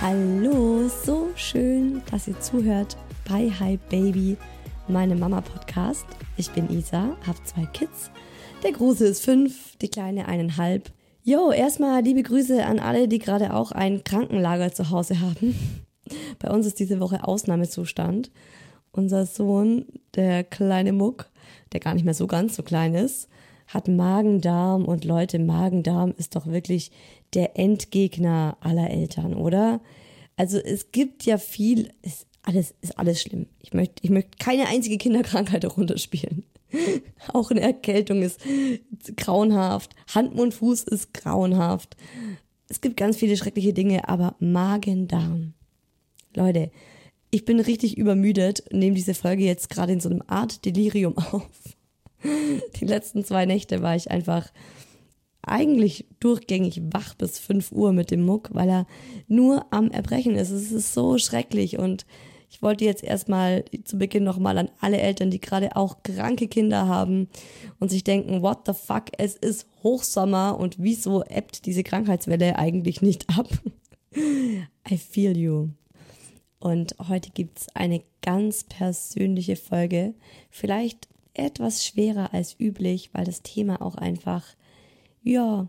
Hallo, so schön, dass ihr zuhört bei Hi Baby, meinem Mama-Podcast. Ich bin Isa, habe zwei Kids. Der Große ist fünf, die Kleine eineinhalb. Jo, erstmal liebe Grüße an alle, die gerade auch ein Krankenlager zu Hause haben. Bei uns ist diese Woche Ausnahmezustand. Unser Sohn, der kleine Muck, der gar nicht mehr so ganz so klein ist, hat Magen-Darm und Leute, Magen-Darm ist doch wirklich der Endgegner aller Eltern, oder? Also es gibt ja viel, ist alles, ist alles schlimm. Ich möchte, ich möchte keine einzige Kinderkrankheit darunter spielen. Auch eine Erkältung ist grauenhaft. Hand, Mund, Fuß ist grauenhaft. Es gibt ganz viele schreckliche Dinge, aber Magen-Darm. Leute, ich bin richtig übermüdet, nehme diese Folge jetzt gerade in so einem Art Delirium auf. Die letzten zwei Nächte war ich einfach eigentlich durchgängig wach bis 5 Uhr mit dem Muck, weil er nur am Erbrechen ist. Es ist so schrecklich und ich wollte jetzt erstmal zu Beginn nochmal an alle Eltern, die gerade auch kranke Kinder haben und sich denken, what the fuck, es ist Hochsommer und wieso ebbt diese Krankheitswelle eigentlich nicht ab? I feel you. Und heute gibt's eine ganz persönliche Folge, vielleicht etwas schwerer als üblich, weil das Thema auch einfach ja,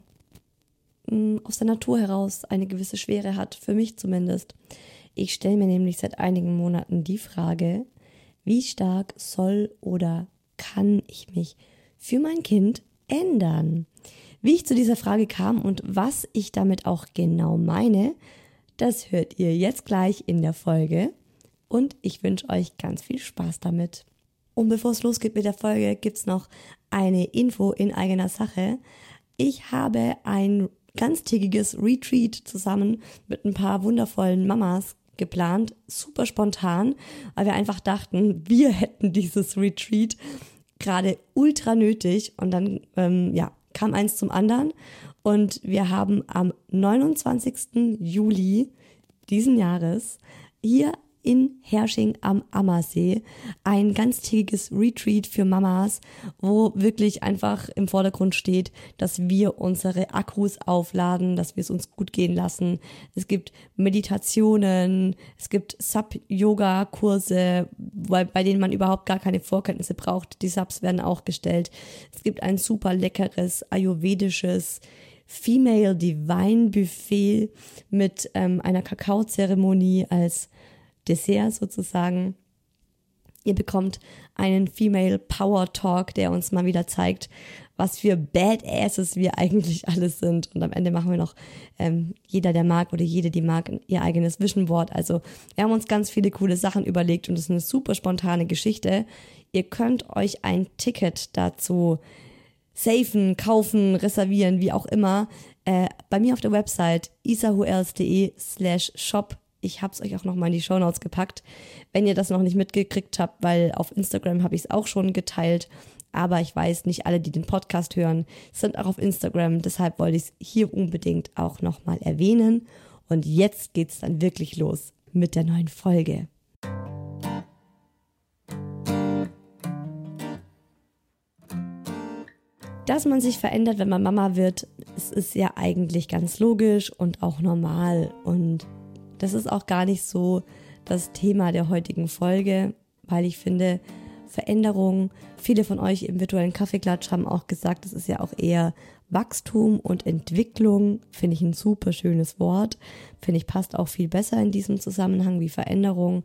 mm, aus der Natur heraus eine gewisse Schwere hat, für mich zumindest. Ich stelle mir nämlich seit einigen Monaten die Frage, wie stark soll oder kann ich mich für mein Kind ändern? Wie ich zu dieser Frage kam und was ich damit auch genau meine, das hört ihr jetzt gleich in der Folge und ich wünsche euch ganz viel Spaß damit. Und bevor es losgeht mit der Folge, gibt's noch eine Info in eigener Sache. Ich habe ein ganztägiges Retreat zusammen mit ein paar wundervollen Mamas geplant, super spontan, weil wir einfach dachten, wir hätten dieses Retreat gerade ultra nötig und dann ähm, ja kam eins zum anderen und wir haben am 29. Juli diesen Jahres hier in Hersching am Ammersee ein ganztägiges Retreat für Mamas, wo wirklich einfach im Vordergrund steht, dass wir unsere Akkus aufladen, dass wir es uns gut gehen lassen. Es gibt Meditationen, es gibt Sub-Yoga-Kurse, bei denen man überhaupt gar keine Vorkenntnisse braucht. Die Subs werden auch gestellt. Es gibt ein super leckeres ayurvedisches Female Divine Buffet mit ähm, einer Kakaozeremonie als Dessert sozusagen. Ihr bekommt einen Female Power Talk, der uns mal wieder zeigt, was für Badasses wir eigentlich alles sind. Und am Ende machen wir noch ähm, jeder, der mag oder jede, die mag, ihr eigenes Vision Board. Also wir haben uns ganz viele coole Sachen überlegt und es ist eine super spontane Geschichte. Ihr könnt euch ein Ticket dazu safen, kaufen, reservieren, wie auch immer. Äh, bei mir auf der Website isahuels.de slash shop ich habe es euch auch nochmal in die Show Notes gepackt, wenn ihr das noch nicht mitgekriegt habt, weil auf Instagram habe ich es auch schon geteilt. Aber ich weiß, nicht alle, die den Podcast hören, sind auch auf Instagram. Deshalb wollte ich es hier unbedingt auch nochmal erwähnen. Und jetzt geht's dann wirklich los mit der neuen Folge. Dass man sich verändert, wenn man Mama wird, es ist ja eigentlich ganz logisch und auch normal. Und das ist auch gar nicht so das Thema der heutigen Folge, weil ich finde, Veränderung, viele von euch im virtuellen Kaffeeklatsch haben auch gesagt, das ist ja auch eher Wachstum und Entwicklung, finde ich ein super schönes Wort, finde ich passt auch viel besser in diesem Zusammenhang wie Veränderung.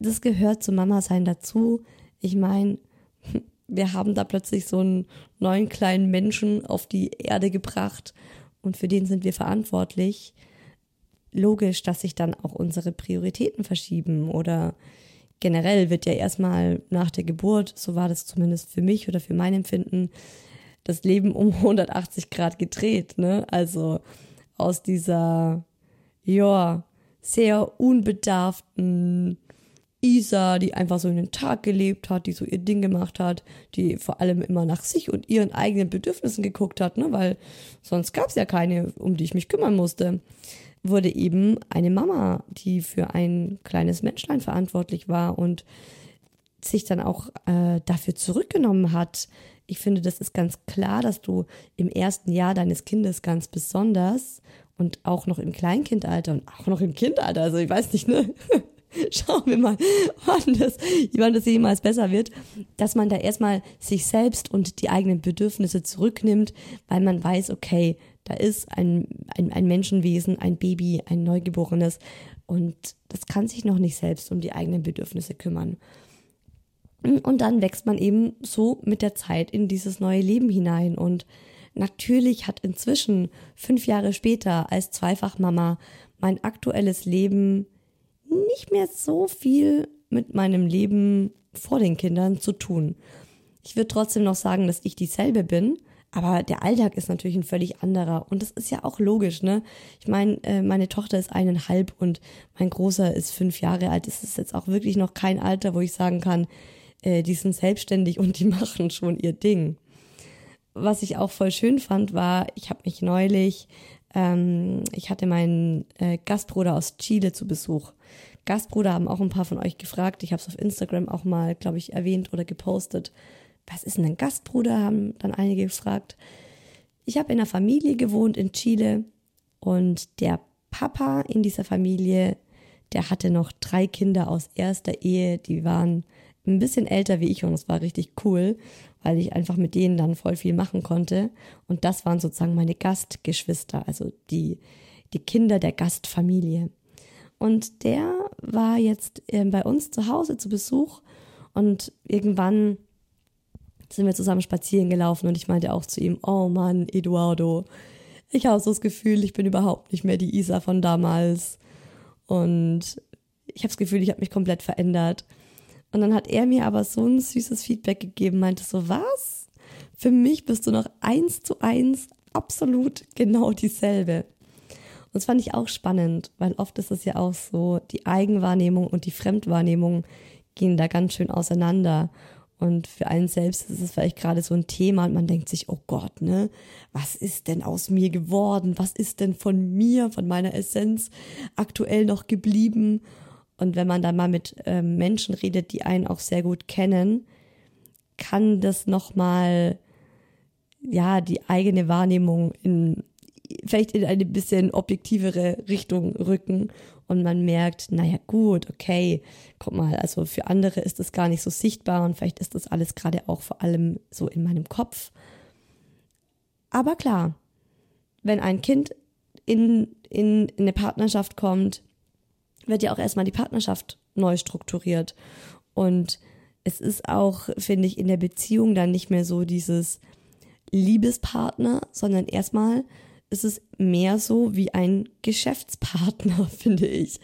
Das gehört zu Mama sein dazu. Ich meine, wir haben da plötzlich so einen neuen kleinen Menschen auf die Erde gebracht und für den sind wir verantwortlich logisch, dass sich dann auch unsere Prioritäten verschieben oder generell wird ja erstmal nach der Geburt, so war das zumindest für mich oder für mein Empfinden, das Leben um 180 Grad gedreht, ne? Also aus dieser, ja, sehr unbedarften Isa, die einfach so in den Tag gelebt hat, die so ihr Ding gemacht hat, die vor allem immer nach sich und ihren eigenen Bedürfnissen geguckt hat, ne? Weil sonst gab es ja keine, um die ich mich kümmern musste wurde eben eine Mama, die für ein kleines Menschlein verantwortlich war und sich dann auch äh, dafür zurückgenommen hat. Ich finde, das ist ganz klar, dass du im ersten Jahr deines Kindes ganz besonders und auch noch im Kleinkindalter und auch noch im Kindalter, also ich weiß nicht, ne? Schauen wir mal, wann das, wann das jemals besser wird, dass man da erstmal sich selbst und die eigenen Bedürfnisse zurücknimmt, weil man weiß, okay, da ist ein, ein, ein Menschenwesen, ein Baby, ein Neugeborenes und das kann sich noch nicht selbst um die eigenen Bedürfnisse kümmern. Und dann wächst man eben so mit der Zeit in dieses neue Leben hinein. Und natürlich hat inzwischen, fünf Jahre später, als Zweifachmama, mein aktuelles Leben nicht mehr so viel mit meinem Leben vor den Kindern zu tun. Ich würde trotzdem noch sagen, dass ich dieselbe bin, aber der Alltag ist natürlich ein völlig anderer. Und das ist ja auch logisch, ne? Ich meine, äh, meine Tochter ist eineinhalb und mein Großer ist fünf Jahre alt. Das ist jetzt auch wirklich noch kein Alter, wo ich sagen kann, äh, die sind selbstständig und die machen schon ihr Ding. Was ich auch voll schön fand, war, ich habe mich neulich, ähm, ich hatte meinen äh, Gastbruder aus Chile zu Besuch. Gastbruder haben auch ein paar von euch gefragt. Ich habe es auf Instagram auch mal, glaube ich, erwähnt oder gepostet was ist denn ein Gastbruder, haben dann einige gefragt. Ich habe in einer Familie gewohnt in Chile und der Papa in dieser Familie, der hatte noch drei Kinder aus erster Ehe, die waren ein bisschen älter wie ich und es war richtig cool, weil ich einfach mit denen dann voll viel machen konnte. Und das waren sozusagen meine Gastgeschwister, also die, die Kinder der Gastfamilie. Und der war jetzt äh, bei uns zu Hause zu Besuch und irgendwann sind wir zusammen spazieren gelaufen und ich meinte auch zu ihm, oh Mann, Eduardo, ich habe so das Gefühl, ich bin überhaupt nicht mehr die Isa von damals. Und ich habe das Gefühl, ich habe mich komplett verändert. Und dann hat er mir aber so ein süßes Feedback gegeben, meinte so, was? Für mich bist du noch eins zu eins absolut genau dieselbe. Und das fand ich auch spannend, weil oft ist es ja auch so, die Eigenwahrnehmung und die Fremdwahrnehmung gehen da ganz schön auseinander. Und für einen selbst ist es vielleicht gerade so ein Thema und man denkt sich, oh Gott, ne, was ist denn aus mir geworden? Was ist denn von mir, von meiner Essenz aktuell noch geblieben? Und wenn man dann mal mit äh, Menschen redet, die einen auch sehr gut kennen, kann das nochmal, ja, die eigene Wahrnehmung in, vielleicht in eine bisschen objektivere Richtung rücken und man merkt, naja gut, okay, guck mal, also für andere ist das gar nicht so sichtbar und vielleicht ist das alles gerade auch vor allem so in meinem Kopf. Aber klar, wenn ein Kind in, in, in eine Partnerschaft kommt, wird ja auch erstmal die Partnerschaft neu strukturiert. Und es ist auch, finde ich, in der Beziehung dann nicht mehr so dieses Liebespartner, sondern erstmal ist es mehr so wie ein Geschäftspartner, finde ich.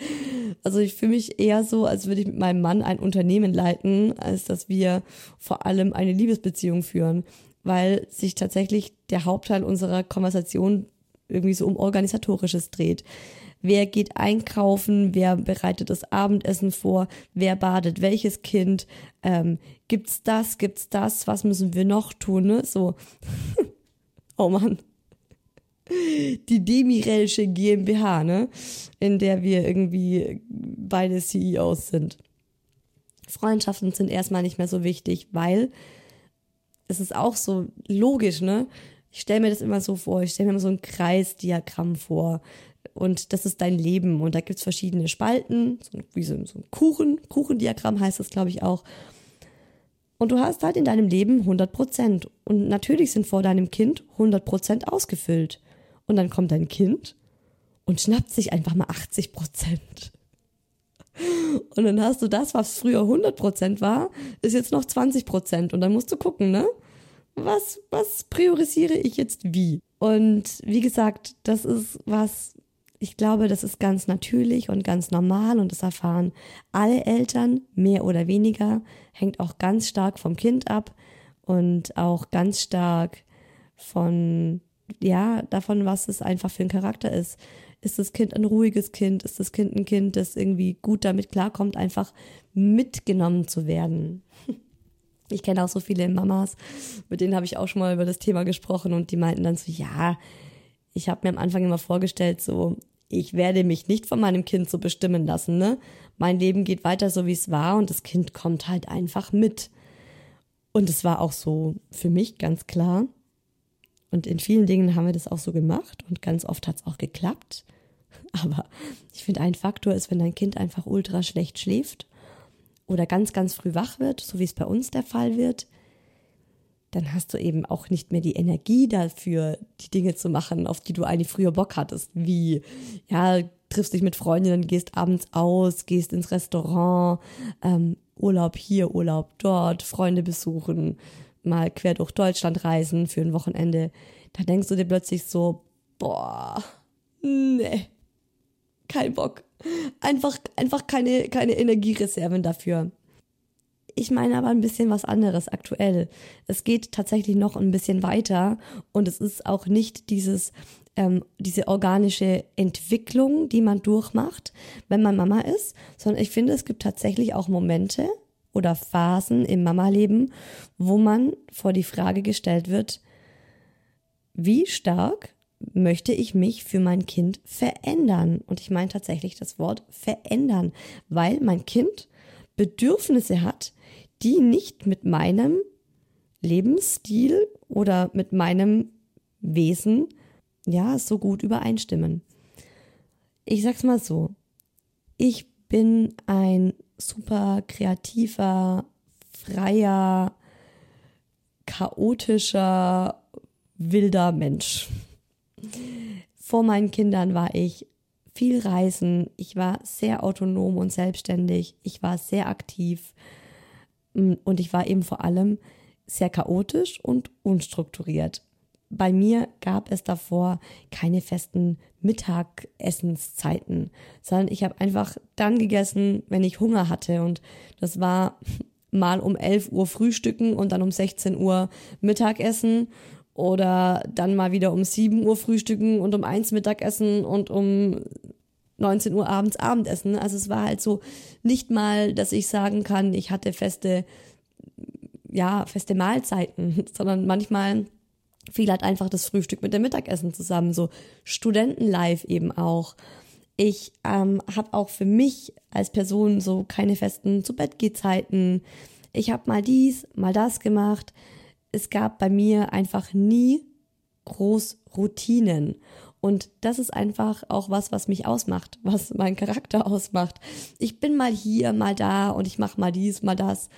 Also ich fühle mich eher so, als würde ich mit meinem Mann ein Unternehmen leiten, als dass wir vor allem eine Liebesbeziehung führen, weil sich tatsächlich der Hauptteil unserer Konversation irgendwie so um organisatorisches dreht. Wer geht einkaufen? Wer bereitet das Abendessen vor? Wer badet welches Kind? Ähm, gibt's das? Gibt's das? Was müssen wir noch tun? Ne? So. oh Mann die Demirelsche GmbH, ne? In der wir irgendwie beide CEOs sind. Freundschaften sind erstmal nicht mehr so wichtig, weil es ist auch so logisch, ne? Ich stelle mir das immer so vor, ich stelle mir immer so ein Kreisdiagramm vor. Und das ist dein Leben. Und da gibt es verschiedene Spalten, so wie so, so ein Kuchen, Kuchendiagramm heißt das, glaube ich, auch. Und du hast halt in deinem Leben 100 Prozent. Und natürlich sind vor deinem Kind 100 Prozent ausgefüllt. Und dann kommt dein Kind und schnappt sich einfach mal 80 Prozent. Und dann hast du das, was früher 100 Prozent war, ist jetzt noch 20 Prozent. Und dann musst du gucken, ne? Was, was priorisiere ich jetzt wie? Und wie gesagt, das ist was, ich glaube, das ist ganz natürlich und ganz normal und das erfahren alle Eltern, mehr oder weniger, hängt auch ganz stark vom Kind ab und auch ganz stark von ja, davon, was es einfach für ein Charakter ist. Ist das Kind ein ruhiges Kind? Ist das Kind ein Kind, das irgendwie gut damit klarkommt, einfach mitgenommen zu werden? Ich kenne auch so viele Mamas, mit denen habe ich auch schon mal über das Thema gesprochen und die meinten dann so, ja, ich habe mir am Anfang immer vorgestellt, so, ich werde mich nicht von meinem Kind so bestimmen lassen, ne? Mein Leben geht weiter so, wie es war und das Kind kommt halt einfach mit. Und es war auch so für mich ganz klar, und in vielen Dingen haben wir das auch so gemacht und ganz oft hat es auch geklappt. Aber ich finde, ein Faktor ist, wenn dein Kind einfach ultra schlecht schläft oder ganz, ganz früh wach wird, so wie es bei uns der Fall wird, dann hast du eben auch nicht mehr die Energie dafür, die Dinge zu machen, auf die du eigentlich früher Bock hattest. Wie, ja, triffst dich mit Freundinnen, gehst abends aus, gehst ins Restaurant, ähm, Urlaub hier, Urlaub dort, Freunde besuchen, mal quer durch Deutschland reisen für ein Wochenende, da denkst du dir plötzlich so, boah, nee, kein Bock. Einfach, einfach keine, keine Energiereserven dafür. Ich meine aber ein bisschen was anderes aktuell. Es geht tatsächlich noch ein bisschen weiter und es ist auch nicht dieses, ähm, diese organische Entwicklung, die man durchmacht, wenn man Mama ist, sondern ich finde, es gibt tatsächlich auch Momente, oder Phasen im Mama-Leben, wo man vor die Frage gestellt wird, wie stark möchte ich mich für mein Kind verändern? Und ich meine tatsächlich das Wort verändern, weil mein Kind Bedürfnisse hat, die nicht mit meinem Lebensstil oder mit meinem Wesen ja so gut übereinstimmen. Ich sag's mal so. Ich bin ein super kreativer, freier, chaotischer, wilder Mensch. Vor meinen Kindern war ich viel reisen, ich war sehr autonom und selbstständig, ich war sehr aktiv. Mm, und ich war eben vor allem sehr chaotisch und unstrukturiert bei mir gab es davor keine festen Mittagessenszeiten, sondern ich habe einfach dann gegessen, wenn ich Hunger hatte. Und das war mal um 11 Uhr Frühstücken und dann um 16 Uhr Mittagessen oder dann mal wieder um 7 Uhr Frühstücken und um 1 Mittagessen und um 19 Uhr abends Abendessen. Also es war halt so nicht mal, dass ich sagen kann, ich hatte feste, ja, feste Mahlzeiten, sondern manchmal viel halt einfach das Frühstück mit dem Mittagessen zusammen, so Studentenlife eben auch. Ich ähm, habe auch für mich als Person so keine festen zu Bett Zeiten. Ich habe mal dies, mal das gemacht. Es gab bei mir einfach nie groß Routinen. Und das ist einfach auch was, was mich ausmacht, was meinen Charakter ausmacht. Ich bin mal hier, mal da und ich mache mal dies, mal das.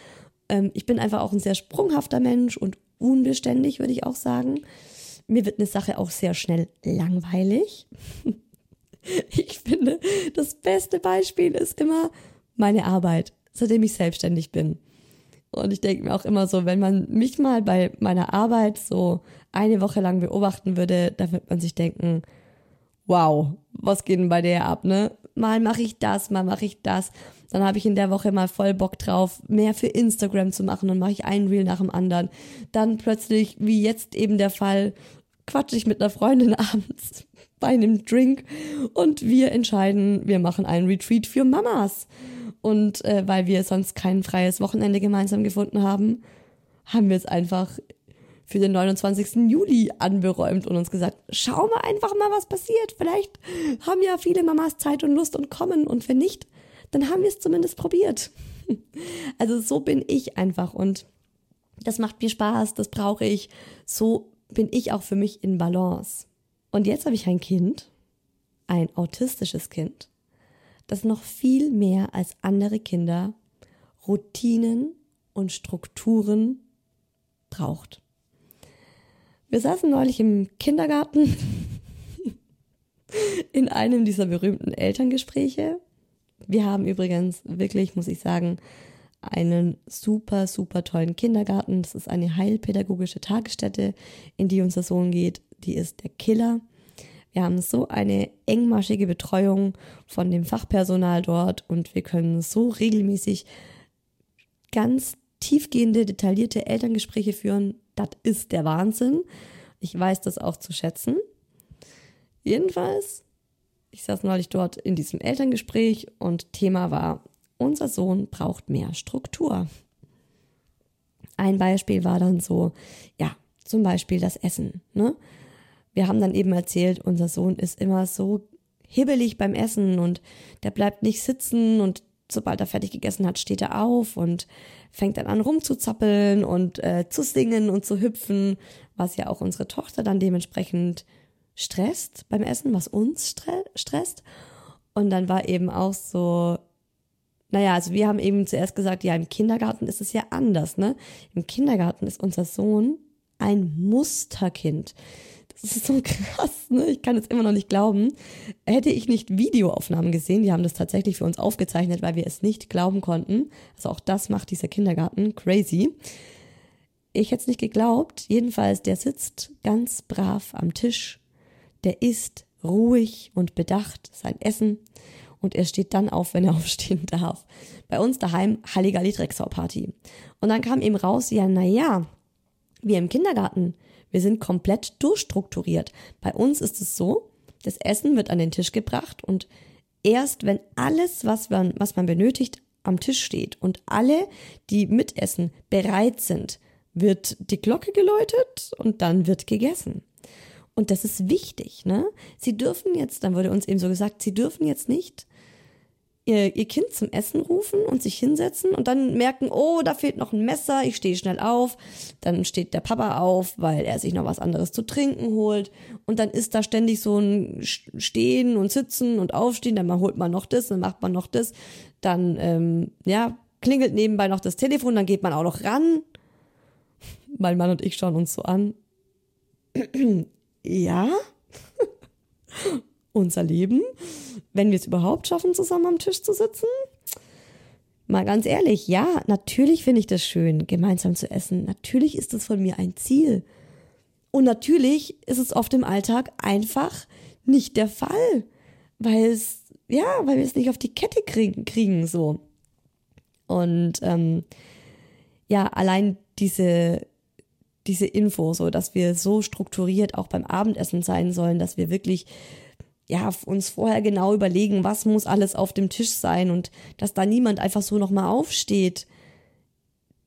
Ähm, ich bin einfach auch ein sehr sprunghafter Mensch und unbeständig, würde ich auch sagen. mir wird eine Sache auch sehr schnell langweilig. Ich finde, das beste Beispiel ist immer meine Arbeit, seitdem ich selbstständig bin. Und ich denke mir auch immer so, wenn man mich mal bei meiner Arbeit so eine Woche lang beobachten würde, da wird man sich denken, wow, was geht denn bei der ab, ne? Mal mache ich das, mal mache ich das. Dann habe ich in der Woche mal voll Bock drauf, mehr für Instagram zu machen und mache ich einen Reel nach dem anderen. Dann plötzlich, wie jetzt eben der Fall, quatsche ich mit einer Freundin abends bei einem Drink und wir entscheiden, wir machen einen Retreat für Mamas. Und äh, weil wir sonst kein freies Wochenende gemeinsam gefunden haben, haben wir es einfach für den 29. Juli anberäumt und uns gesagt, schau mal einfach mal, was passiert. Vielleicht haben ja viele Mamas Zeit und Lust und kommen und wenn nicht, dann haben wir es zumindest probiert. Also so bin ich einfach und das macht mir Spaß, das brauche ich. So bin ich auch für mich in Balance. Und jetzt habe ich ein Kind, ein autistisches Kind, das noch viel mehr als andere Kinder Routinen und Strukturen braucht. Wir saßen neulich im Kindergarten in einem dieser berühmten Elterngespräche. Wir haben übrigens wirklich, muss ich sagen, einen super, super tollen Kindergarten. Das ist eine heilpädagogische Tagesstätte, in die unser Sohn geht. Die ist der Killer. Wir haben so eine engmaschige Betreuung von dem Fachpersonal dort und wir können so regelmäßig ganz tiefgehende, detaillierte Elterngespräche führen. Das ist der Wahnsinn. Ich weiß das auch zu schätzen. Jedenfalls, ich saß neulich dort in diesem Elterngespräch und Thema war, unser Sohn braucht mehr Struktur. Ein Beispiel war dann so, ja, zum Beispiel das Essen. Ne? Wir haben dann eben erzählt, unser Sohn ist immer so hibbelig beim Essen und der bleibt nicht sitzen und sobald er fertig gegessen hat, steht er auf und fängt dann an rumzuzappeln und äh, zu singen und zu hüpfen, was ja auch unsere Tochter dann dementsprechend stresst beim Essen, was uns stre stresst. Und dann war eben auch so, naja, also wir haben eben zuerst gesagt, ja, im Kindergarten ist es ja anders, ne? Im Kindergarten ist unser Sohn ein Musterkind. Das ist so krass, ne? Ich kann es immer noch nicht glauben. Hätte ich nicht Videoaufnahmen gesehen, die haben das tatsächlich für uns aufgezeichnet, weil wir es nicht glauben konnten. Also auch das macht dieser Kindergarten crazy. Ich hätte es nicht geglaubt. Jedenfalls, der sitzt ganz brav am Tisch. Der isst ruhig und bedacht sein Essen und er steht dann auf, wenn er aufstehen darf. Bei uns daheim Halligalli Drecksau Party. Und dann kam eben raus, ja, na ja, wir im Kindergarten, wir sind komplett durchstrukturiert. Bei uns ist es so, das Essen wird an den Tisch gebracht und erst wenn alles, was man, was man benötigt, am Tisch steht und alle, die mitessen, bereit sind, wird die Glocke geläutet und dann wird gegessen. Und das ist wichtig, ne? Sie dürfen jetzt, dann wurde uns eben so gesagt, sie dürfen jetzt nicht ihr, ihr Kind zum Essen rufen und sich hinsetzen und dann merken, oh, da fehlt noch ein Messer, ich stehe schnell auf. Dann steht der Papa auf, weil er sich noch was anderes zu trinken holt. Und dann ist da ständig so ein Stehen und Sitzen und Aufstehen, dann holt man noch das, dann macht man noch das. Dann, ähm, ja, klingelt nebenbei noch das Telefon, dann geht man auch noch ran. Mein Mann und ich schauen uns so an. ja? unser Leben, wenn wir es überhaupt schaffen, zusammen am Tisch zu sitzen? Mal ganz ehrlich, ja, natürlich finde ich das schön, gemeinsam zu essen. Natürlich ist das von mir ein Ziel. Und natürlich ist es oft im Alltag einfach nicht der Fall, weil es, ja, weil wir es nicht auf die Kette kriegen, kriegen so. Und ähm, ja, allein diese, diese Info, so dass wir so strukturiert auch beim Abendessen sein sollen, dass wir wirklich ja, uns vorher genau überlegen, was muss alles auf dem Tisch sein und dass da niemand einfach so nochmal aufsteht.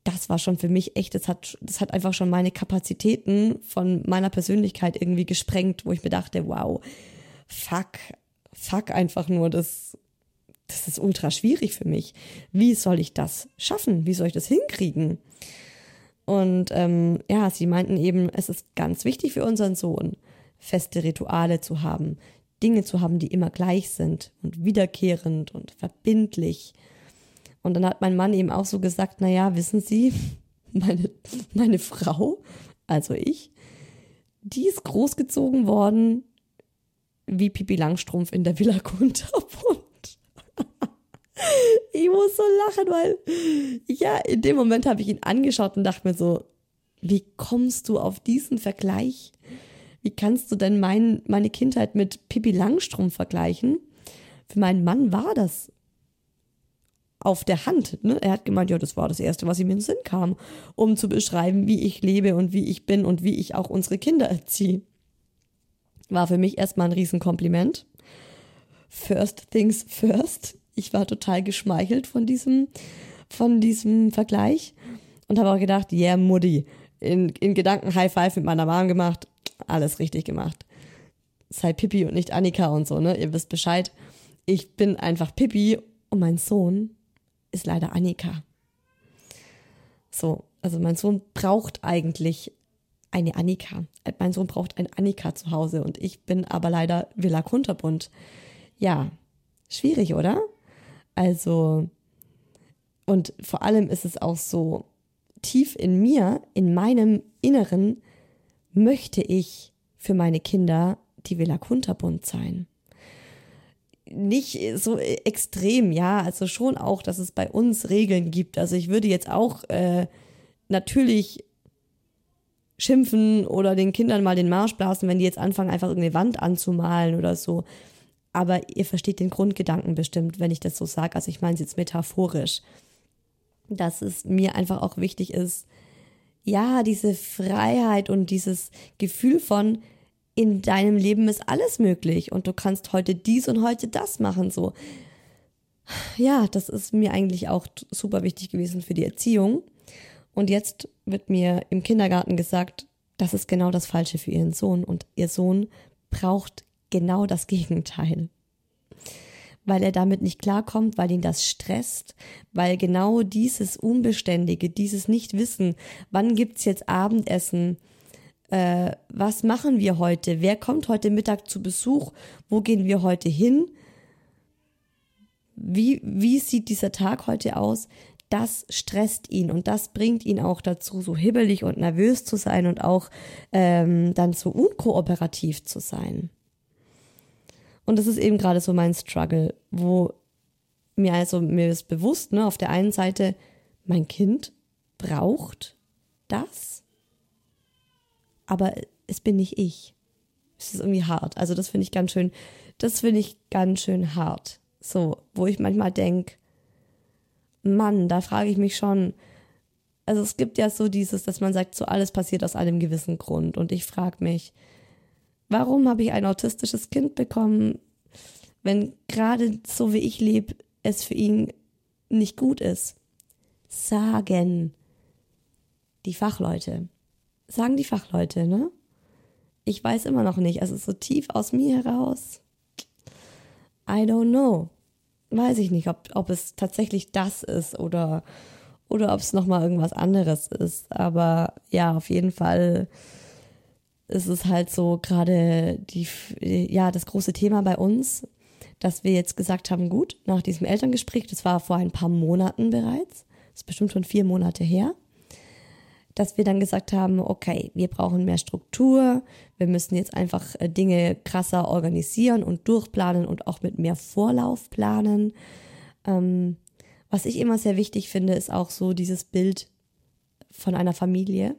Das war schon für mich echt, das hat, das hat einfach schon meine Kapazitäten von meiner Persönlichkeit irgendwie gesprengt, wo ich mir dachte, wow, fuck, fuck einfach nur, das, das ist ultra schwierig für mich. Wie soll ich das schaffen? Wie soll ich das hinkriegen? Und ähm, ja, sie meinten eben, es ist ganz wichtig für unseren Sohn, feste Rituale zu haben, Dinge zu haben, die immer gleich sind und wiederkehrend und verbindlich. Und dann hat mein Mann eben auch so gesagt, na ja, wissen Sie, meine, meine Frau, also ich, die ist großgezogen worden wie Pipi Langstrumpf in der Villa Kunterbund. ich muss so lachen, weil ja, in dem Moment habe ich ihn angeschaut und dachte mir so, wie kommst du auf diesen Vergleich? Wie kannst du denn mein, meine Kindheit mit Pippi Langstrumpf vergleichen? Für meinen Mann war das auf der Hand. Ne? Er hat gemeint, ja, das war das Erste, was ihm in den Sinn kam, um zu beschreiben, wie ich lebe und wie ich bin und wie ich auch unsere Kinder erziehe. War für mich erstmal ein Riesenkompliment. First things first. Ich war total geschmeichelt von diesem, von diesem Vergleich und habe auch gedacht, yeah, Mutti. In, in Gedanken High Five mit meiner Mom gemacht. Alles richtig gemacht. Sei Pippi und nicht Annika und so, ne? Ihr wisst Bescheid. Ich bin einfach Pippi und mein Sohn ist leider Annika. So, also mein Sohn braucht eigentlich eine Annika. Mein Sohn braucht ein Annika zu Hause und ich bin aber leider Villa Kunterbund. Ja, schwierig, oder? Also, und vor allem ist es auch so, tief in mir, in meinem Inneren, möchte ich für meine Kinder die Villa Kunterbund sein nicht so extrem, ja, also schon auch, dass es bei uns Regeln gibt. Also ich würde jetzt auch äh, natürlich schimpfen oder den Kindern mal den Marsch blasen, wenn die jetzt anfangen, einfach irgendeine Wand anzumalen oder so. Aber ihr versteht den Grundgedanken bestimmt, wenn ich das so sage. Also ich meine es jetzt metaphorisch. Dass es mir einfach auch wichtig ist, ja, diese Freiheit und dieses Gefühl von, in deinem Leben ist alles möglich und du kannst heute dies und heute das machen, so. Ja, das ist mir eigentlich auch super wichtig gewesen für die Erziehung. Und jetzt wird mir im Kindergarten gesagt, das ist genau das Falsche für ihren Sohn und ihr Sohn braucht genau das Gegenteil. Weil er damit nicht klarkommt, weil ihn das stresst, weil genau dieses Unbeständige, dieses Nichtwissen, wann gibt's jetzt Abendessen, äh, was machen wir heute? Wer kommt heute Mittag zu Besuch? Wo gehen wir heute hin? Wie, wie sieht dieser Tag heute aus? Das stresst ihn und das bringt ihn auch dazu, so hibbelig und nervös zu sein und auch ähm, dann so unkooperativ zu sein. Und das ist eben gerade so mein Struggle, wo mir also mir ist bewusst, ne, auf der einen Seite, mein Kind braucht das aber es bin nicht ich. Es ist irgendwie hart. Also das finde ich ganz schön, das finde ich ganz schön hart. So, wo ich manchmal denke, Mann, da frage ich mich schon, also es gibt ja so dieses, dass man sagt, so alles passiert aus einem gewissen Grund. Und ich frage mich, warum habe ich ein autistisches Kind bekommen, wenn gerade so wie ich lebe, es für ihn nicht gut ist? Sagen die Fachleute sagen die Fachleute, ne? Ich weiß immer noch nicht. Also so tief aus mir heraus. I don't know. Weiß ich nicht, ob, ob es tatsächlich das ist oder, oder ob es nochmal irgendwas anderes ist. Aber ja, auf jeden Fall ist es halt so gerade die, ja, das große Thema bei uns, dass wir jetzt gesagt haben, gut, nach diesem Elterngespräch, das war vor ein paar Monaten bereits, ist bestimmt schon vier Monate her, dass wir dann gesagt haben, okay, wir brauchen mehr Struktur, wir müssen jetzt einfach äh, Dinge krasser organisieren und durchplanen und auch mit mehr Vorlauf planen. Ähm, was ich immer sehr wichtig finde, ist auch so dieses Bild von einer Familie,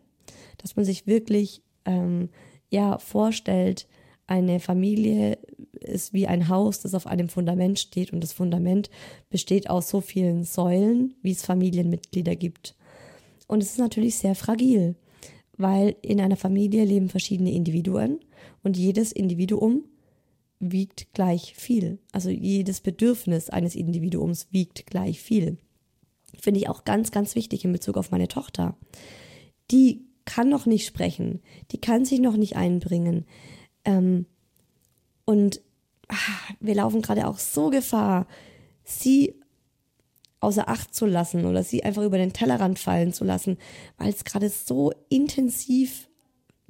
dass man sich wirklich ähm, ja vorstellt, eine Familie ist wie ein Haus, das auf einem Fundament steht und das Fundament besteht aus so vielen Säulen, wie es Familienmitglieder gibt. Und es ist natürlich sehr fragil, weil in einer Familie leben verschiedene Individuen und jedes Individuum wiegt gleich viel. Also jedes Bedürfnis eines Individuums wiegt gleich viel. Finde ich auch ganz, ganz wichtig in Bezug auf meine Tochter. Die kann noch nicht sprechen, die kann sich noch nicht einbringen. Ähm, und ach, wir laufen gerade auch so Gefahr, sie außer Acht zu lassen oder sie einfach über den Tellerrand fallen zu lassen, weil es gerade so intensiv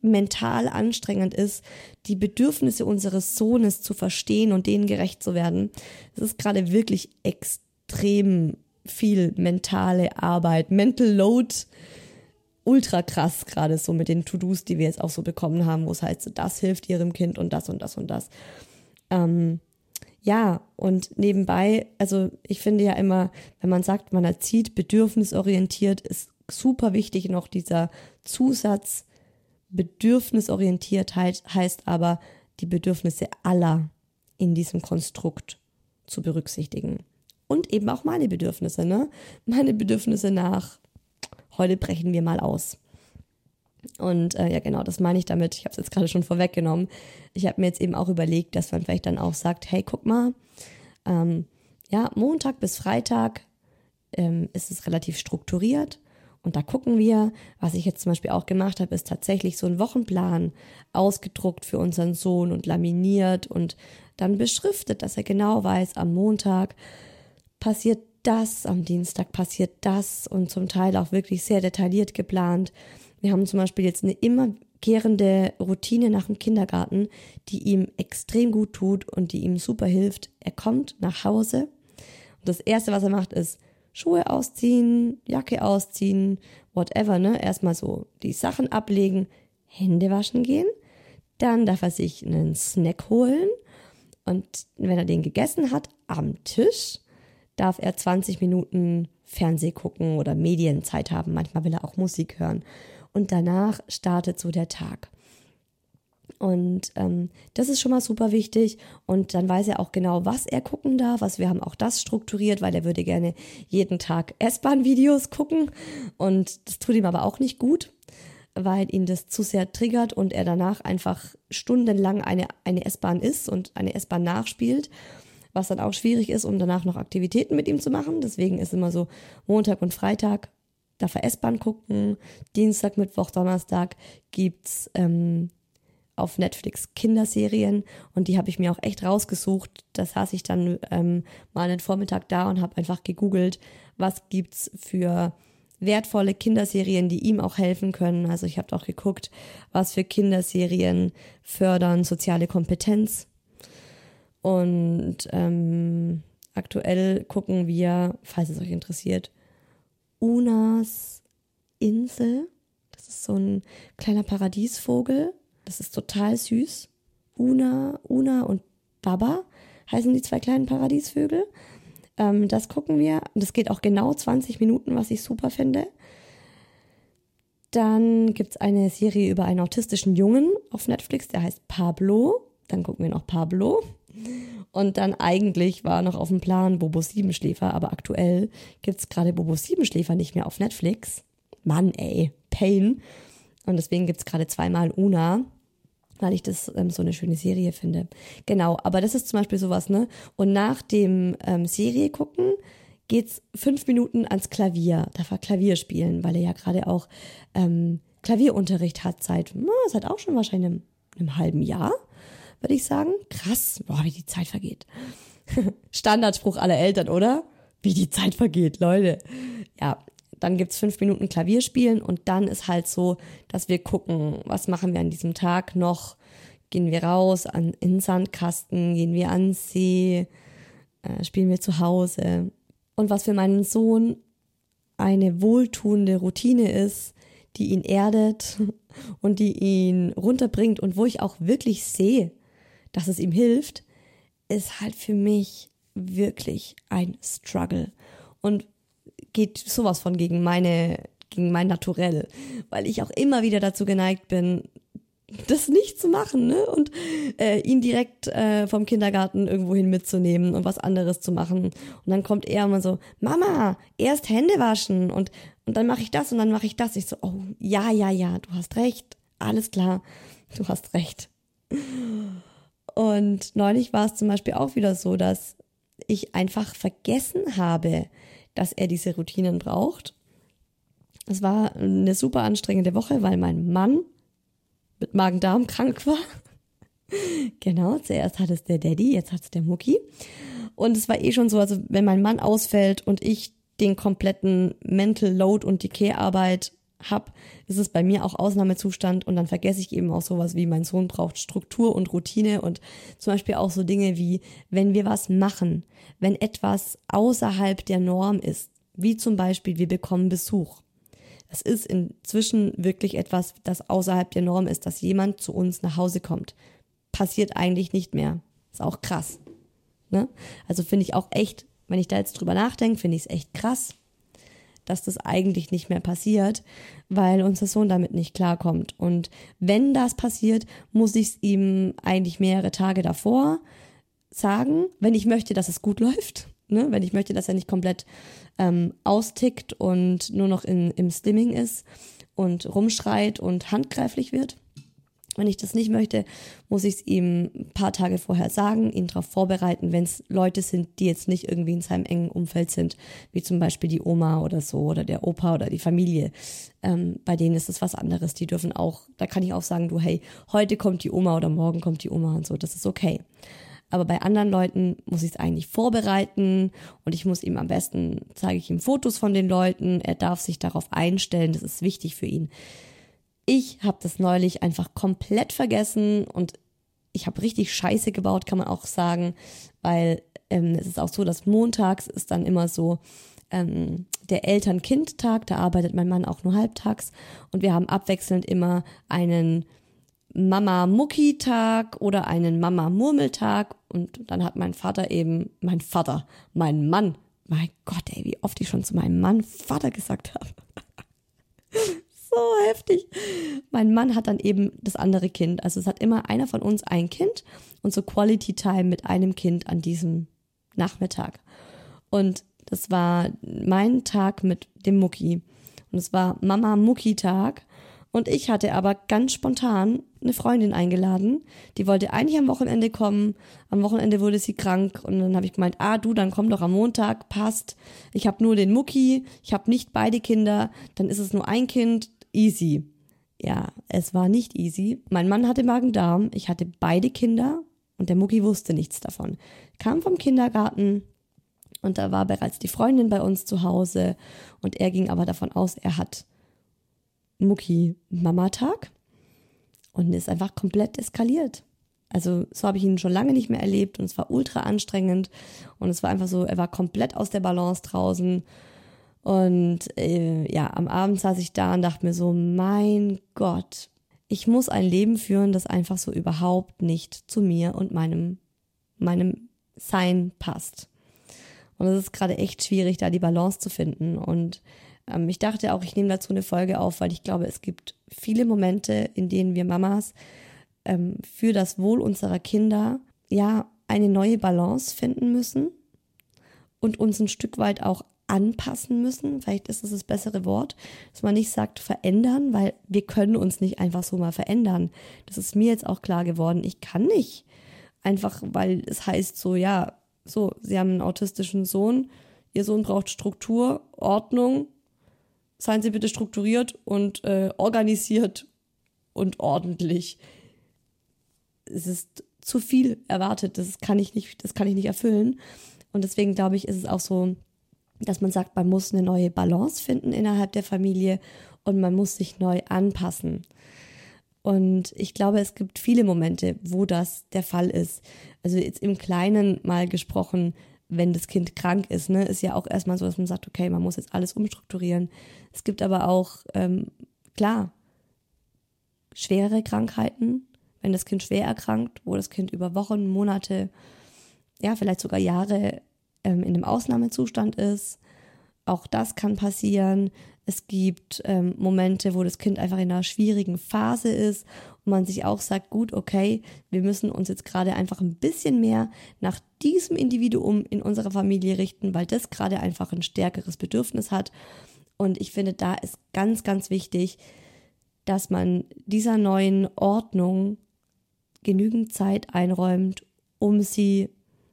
mental anstrengend ist, die Bedürfnisse unseres Sohnes zu verstehen und denen gerecht zu werden. Es ist gerade wirklich extrem viel mentale Arbeit, Mental Load, ultra krass, gerade so mit den To-Dos, die wir jetzt auch so bekommen haben, wo es heißt, das hilft ihrem Kind und das und das und das. Ähm, ja, und nebenbei, also ich finde ja immer, wenn man sagt, man erzieht bedürfnisorientiert, ist super wichtig noch dieser Zusatz bedürfnisorientiert heißt aber, die Bedürfnisse aller in diesem Konstrukt zu berücksichtigen. Und eben auch meine Bedürfnisse, ne? Meine Bedürfnisse nach, heute brechen wir mal aus. Und äh, ja, genau, das meine ich damit. Ich habe es jetzt gerade schon vorweggenommen. Ich habe mir jetzt eben auch überlegt, dass man vielleicht dann auch sagt, hey, guck mal, ähm, ja, Montag bis Freitag ähm, ist es relativ strukturiert. Und da gucken wir, was ich jetzt zum Beispiel auch gemacht habe, ist tatsächlich so ein Wochenplan ausgedruckt für unseren Sohn und laminiert und dann beschriftet, dass er genau weiß, am Montag passiert das, am Dienstag passiert das und zum Teil auch wirklich sehr detailliert geplant. Wir haben zum Beispiel jetzt eine immerkehrende Routine nach dem Kindergarten, die ihm extrem gut tut und die ihm super hilft. Er kommt nach Hause und das Erste, was er macht, ist Schuhe ausziehen, Jacke ausziehen, whatever, ne? Erstmal so die Sachen ablegen, Hände waschen gehen. Dann darf er sich einen Snack holen und wenn er den gegessen hat, am Tisch darf er 20 Minuten Fernseh gucken oder Medienzeit haben. Manchmal will er auch Musik hören und danach startet so der Tag. Und ähm, das ist schon mal super wichtig. Und dann weiß er auch genau, was er gucken darf. Also wir haben auch das strukturiert, weil er würde gerne jeden Tag S-Bahn-Videos gucken. Und das tut ihm aber auch nicht gut, weil ihn das zu sehr triggert und er danach einfach stundenlang eine, eine S-Bahn ist und eine S-Bahn nachspielt. Was dann auch schwierig ist, um danach noch Aktivitäten mit ihm zu machen. Deswegen ist immer so Montag und Freitag darf er S-Bahn gucken. Dienstag, Mittwoch, Donnerstag gibt's ähm, auf Netflix Kinderserien und die habe ich mir auch echt rausgesucht. Da saß ich dann ähm, mal einen Vormittag da und habe einfach gegoogelt, was gibt's für wertvolle Kinderserien, die ihm auch helfen können. Also ich habe auch geguckt, was für Kinderserien fördern soziale Kompetenz. Und ähm, aktuell gucken wir, falls es euch interessiert, Unas Insel. Das ist so ein kleiner Paradiesvogel. Das ist total süß. Una, Una und Baba heißen die zwei kleinen Paradiesvögel. Ähm, das gucken wir. Das geht auch genau 20 Minuten, was ich super finde. Dann gibt es eine Serie über einen autistischen Jungen auf Netflix, der heißt Pablo. Dann gucken wir noch Pablo. Und dann eigentlich war noch auf dem Plan Bobo Siebenschläfer, aber aktuell gibt's gerade Bobo Siebenschläfer nicht mehr auf Netflix. Mann, ey, Pain. Und deswegen gibt's gerade zweimal Una, weil ich das ähm, so eine schöne Serie finde. Genau, aber das ist zum Beispiel sowas, ne? Und nach dem ähm, Serie gucken geht's fünf Minuten ans Klavier. Darf er Klavier spielen, weil er ja gerade auch ähm, Klavierunterricht hat seit, na, seit auch schon wahrscheinlich einem, einem halben Jahr würde ich sagen. Krass, boah, wie die Zeit vergeht. Standardspruch aller Eltern, oder? Wie die Zeit vergeht, Leute. Ja, dann gibt's fünf Minuten Klavierspielen und dann ist halt so, dass wir gucken, was machen wir an diesem Tag noch. Gehen wir raus an, in Sandkasten, gehen wir an See, äh, spielen wir zu Hause. Und was für meinen Sohn eine wohltuende Routine ist, die ihn erdet und die ihn runterbringt und wo ich auch wirklich sehe, dass es ihm hilft, ist halt für mich wirklich ein Struggle und geht sowas von gegen meine gegen mein Naturell, weil ich auch immer wieder dazu geneigt bin, das nicht zu machen ne? und äh, ihn direkt äh, vom Kindergarten irgendwohin mitzunehmen und was anderes zu machen. Und dann kommt er immer so, Mama, erst Hände waschen und, und dann mache ich das und dann mache ich das. Ich so, oh ja, ja, ja, du hast recht, alles klar, du hast recht. Und neulich war es zum Beispiel auch wieder so, dass ich einfach vergessen habe, dass er diese Routinen braucht. Es war eine super anstrengende Woche, weil mein Mann mit Magen-Darm krank war. genau, zuerst hat es der Daddy, jetzt hat es der Mucki. Und es war eh schon so, also wenn mein Mann ausfällt und ich den kompletten Mental Load und die Care-Arbeit habe, ist es bei mir auch Ausnahmezustand und dann vergesse ich eben auch sowas wie mein Sohn braucht Struktur und Routine und zum Beispiel auch so Dinge wie, wenn wir was machen, wenn etwas außerhalb der Norm ist, wie zum Beispiel wir bekommen Besuch. Es ist inzwischen wirklich etwas, das außerhalb der Norm ist, dass jemand zu uns nach Hause kommt. Passiert eigentlich nicht mehr. Ist auch krass. Ne? Also finde ich auch echt, wenn ich da jetzt drüber nachdenke, finde ich es echt krass, dass das eigentlich nicht mehr passiert, weil unser Sohn damit nicht klarkommt. Und wenn das passiert, muss ich es ihm eigentlich mehrere Tage davor sagen, wenn ich möchte, dass es gut läuft. Ne? Wenn ich möchte, dass er nicht komplett ähm, austickt und nur noch in, im Slimming ist und rumschreit und handgreiflich wird. Wenn ich das nicht möchte, muss ich es ihm ein paar Tage vorher sagen, ihn darauf vorbereiten, wenn es Leute sind, die jetzt nicht irgendwie in seinem engen Umfeld sind, wie zum Beispiel die Oma oder so oder der Opa oder die Familie. Ähm, bei denen ist es was anderes. Die dürfen auch, da kann ich auch sagen, du, hey, heute kommt die Oma oder morgen kommt die Oma und so, das ist okay. Aber bei anderen Leuten muss ich es eigentlich vorbereiten und ich muss ihm am besten, zeige ich ihm Fotos von den Leuten, er darf sich darauf einstellen, das ist wichtig für ihn. Ich habe das neulich einfach komplett vergessen und ich habe richtig Scheiße gebaut, kann man auch sagen, weil ähm, es ist auch so, dass montags ist dann immer so ähm, der Eltern-Kind-Tag, da arbeitet mein Mann auch nur halbtags und wir haben abwechselnd immer einen Mama-Mucki-Tag oder einen Mama-Murmeltag und dann hat mein Vater eben, mein Vater, mein Mann, mein Gott, ey, wie oft ich schon zu meinem Mann Vater gesagt habe. So heftig. Mein Mann hat dann eben das andere Kind. Also es hat immer einer von uns ein Kind und so Quality Time mit einem Kind an diesem Nachmittag. Und das war mein Tag mit dem Mucki. Und es war Mama Mucki Tag. Und ich hatte aber ganz spontan eine Freundin eingeladen. Die wollte eigentlich am Wochenende kommen. Am Wochenende wurde sie krank und dann habe ich gemeint, ah du, dann komm doch am Montag, passt. Ich habe nur den Mucki, ich habe nicht beide Kinder, dann ist es nur ein Kind, easy. Ja, es war nicht easy. Mein Mann hatte Magen-Darm, ich hatte beide Kinder und der Mucki wusste nichts davon. Kam vom Kindergarten und da war bereits die Freundin bei uns zu Hause und er ging aber davon aus, er hat Mucki-Mama-Tag und ist einfach komplett eskaliert. Also so habe ich ihn schon lange nicht mehr erlebt und es war ultra anstrengend und es war einfach so, er war komplett aus der Balance draußen und äh, ja, am Abend saß ich da und dachte mir so, mein Gott, ich muss ein Leben führen, das einfach so überhaupt nicht zu mir und meinem meinem Sein passt. Und es ist gerade echt schwierig, da die Balance zu finden und ähm, ich dachte auch, ich nehme dazu eine Folge auf, weil ich glaube, es gibt viele Momente, in denen wir Mamas ähm, für das Wohl unserer Kinder ja eine neue Balance finden müssen und uns ein Stück weit auch anpassen müssen. Vielleicht ist es das bessere Wort, dass man nicht sagt verändern, weil wir können uns nicht einfach so mal verändern. Das ist mir jetzt auch klar geworden. Ich kann nicht einfach, weil es heißt so, ja, so, Sie haben einen autistischen Sohn, Ihr Sohn braucht Struktur, Ordnung, seien Sie bitte strukturiert und äh, organisiert und ordentlich. Es ist zu viel erwartet, das kann ich nicht, das kann ich nicht erfüllen. Und deswegen glaube ich, ist es auch so, dass man sagt, man muss eine neue Balance finden innerhalb der Familie und man muss sich neu anpassen. Und ich glaube, es gibt viele Momente, wo das der Fall ist. Also jetzt im Kleinen mal gesprochen, wenn das Kind krank ist, ne, ist ja auch erstmal so, dass man sagt, okay, man muss jetzt alles umstrukturieren. Es gibt aber auch, ähm, klar, schwere Krankheiten, wenn das Kind schwer erkrankt, wo das Kind über Wochen, Monate, ja, vielleicht sogar Jahre ähm, in einem Ausnahmezustand ist. Auch das kann passieren. Es gibt ähm, Momente, wo das Kind einfach in einer schwierigen Phase ist und man sich auch sagt, gut, okay, wir müssen uns jetzt gerade einfach ein bisschen mehr nach diesem Individuum in unserer Familie richten, weil das gerade einfach ein stärkeres Bedürfnis hat. Und ich finde, da ist ganz, ganz wichtig, dass man dieser neuen Ordnung genügend Zeit einräumt, um sie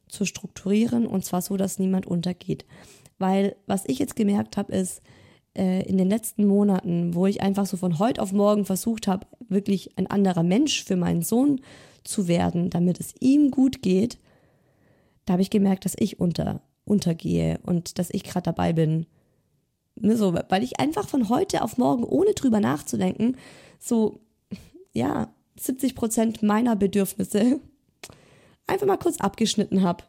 zu strukturieren und zwar so, dass niemand untergeht. Weil was ich jetzt gemerkt habe, ist, äh, in den letzten Monaten, wo ich einfach so von heute auf morgen versucht habe, wirklich ein anderer Mensch für meinen Sohn zu werden, damit es ihm gut geht, da habe ich gemerkt, dass ich unter, untergehe und dass ich gerade dabei bin. Ne, so, weil ich einfach von heute auf morgen, ohne drüber nachzudenken, so, ja, 70 Prozent meiner Bedürfnisse einfach mal kurz abgeschnitten habe.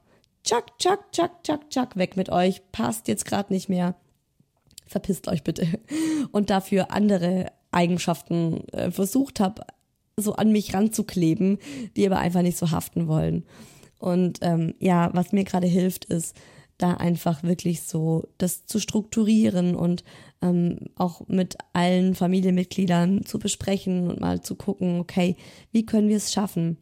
Tschak, tschak, tschak, tschak, tschak, weg mit euch. Passt jetzt gerade nicht mehr verpisst euch bitte. Und dafür andere Eigenschaften äh, versucht habe, so an mich ranzukleben, die aber einfach nicht so haften wollen. Und ähm, ja, was mir gerade hilft, ist, da einfach wirklich so das zu strukturieren und ähm, auch mit allen Familienmitgliedern zu besprechen und mal zu gucken, okay, wie können wir es schaffen?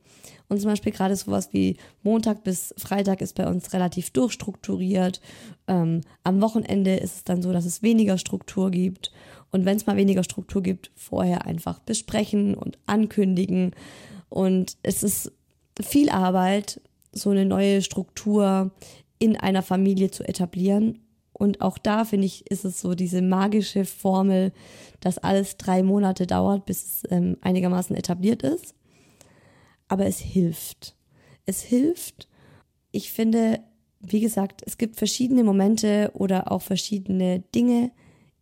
Und zum Beispiel gerade sowas wie Montag bis Freitag ist bei uns relativ durchstrukturiert. Ähm, am Wochenende ist es dann so, dass es weniger Struktur gibt. Und wenn es mal weniger Struktur gibt, vorher einfach besprechen und ankündigen. Und es ist viel Arbeit, so eine neue Struktur in einer Familie zu etablieren. Und auch da finde ich, ist es so diese magische Formel, dass alles drei Monate dauert, bis es ähm, einigermaßen etabliert ist. Aber es hilft. Es hilft. Ich finde, wie gesagt, es gibt verschiedene Momente oder auch verschiedene Dinge,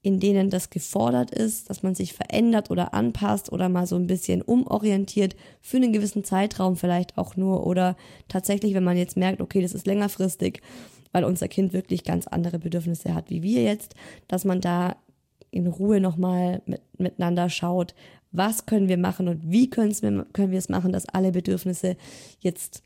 in denen das gefordert ist, dass man sich verändert oder anpasst oder mal so ein bisschen umorientiert für einen gewissen Zeitraum vielleicht auch nur oder tatsächlich, wenn man jetzt merkt, okay, das ist längerfristig, weil unser Kind wirklich ganz andere Bedürfnisse hat wie wir jetzt, dass man da in Ruhe nochmal mit, miteinander schaut, was können wir machen und wie können wir es machen, dass alle Bedürfnisse jetzt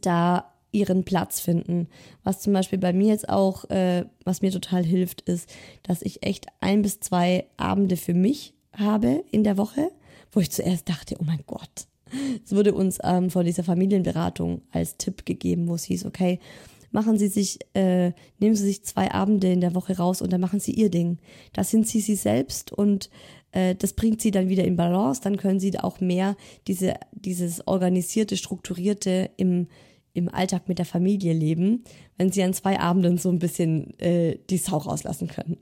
da ihren Platz finden. Was zum Beispiel bei mir jetzt auch, äh, was mir total hilft, ist, dass ich echt ein bis zwei Abende für mich habe in der Woche, wo ich zuerst dachte, oh mein Gott, es wurde uns ähm, von dieser Familienberatung als Tipp gegeben, wo es hieß, okay, machen Sie sich, äh, nehmen Sie sich zwei Abende in der Woche raus und dann machen Sie Ihr Ding. Da sind Sie Sie selbst und äh, das bringt Sie dann wieder in Balance. Dann können Sie auch mehr diese, dieses organisierte, strukturierte im im Alltag mit der Familie leben, wenn sie an zwei Abenden so ein bisschen äh, die Sau rauslassen können.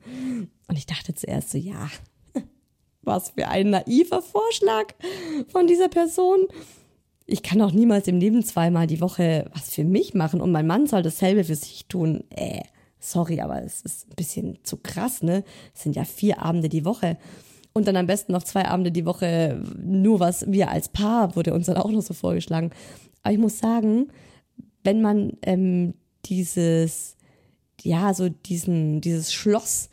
Und ich dachte zuerst so, ja, was für ein naiver Vorschlag von dieser Person. Ich kann auch niemals im Leben zweimal die Woche was für mich machen und mein Mann soll dasselbe für sich tun. Äh, sorry, aber es ist ein bisschen zu krass, ne? Es sind ja vier Abende die Woche. Und dann am besten noch zwei Abende die Woche nur was wir als Paar, wurde uns dann auch noch so vorgeschlagen. Aber ich muss sagen, wenn man ähm, dieses, ja, so diesen, dieses Schloss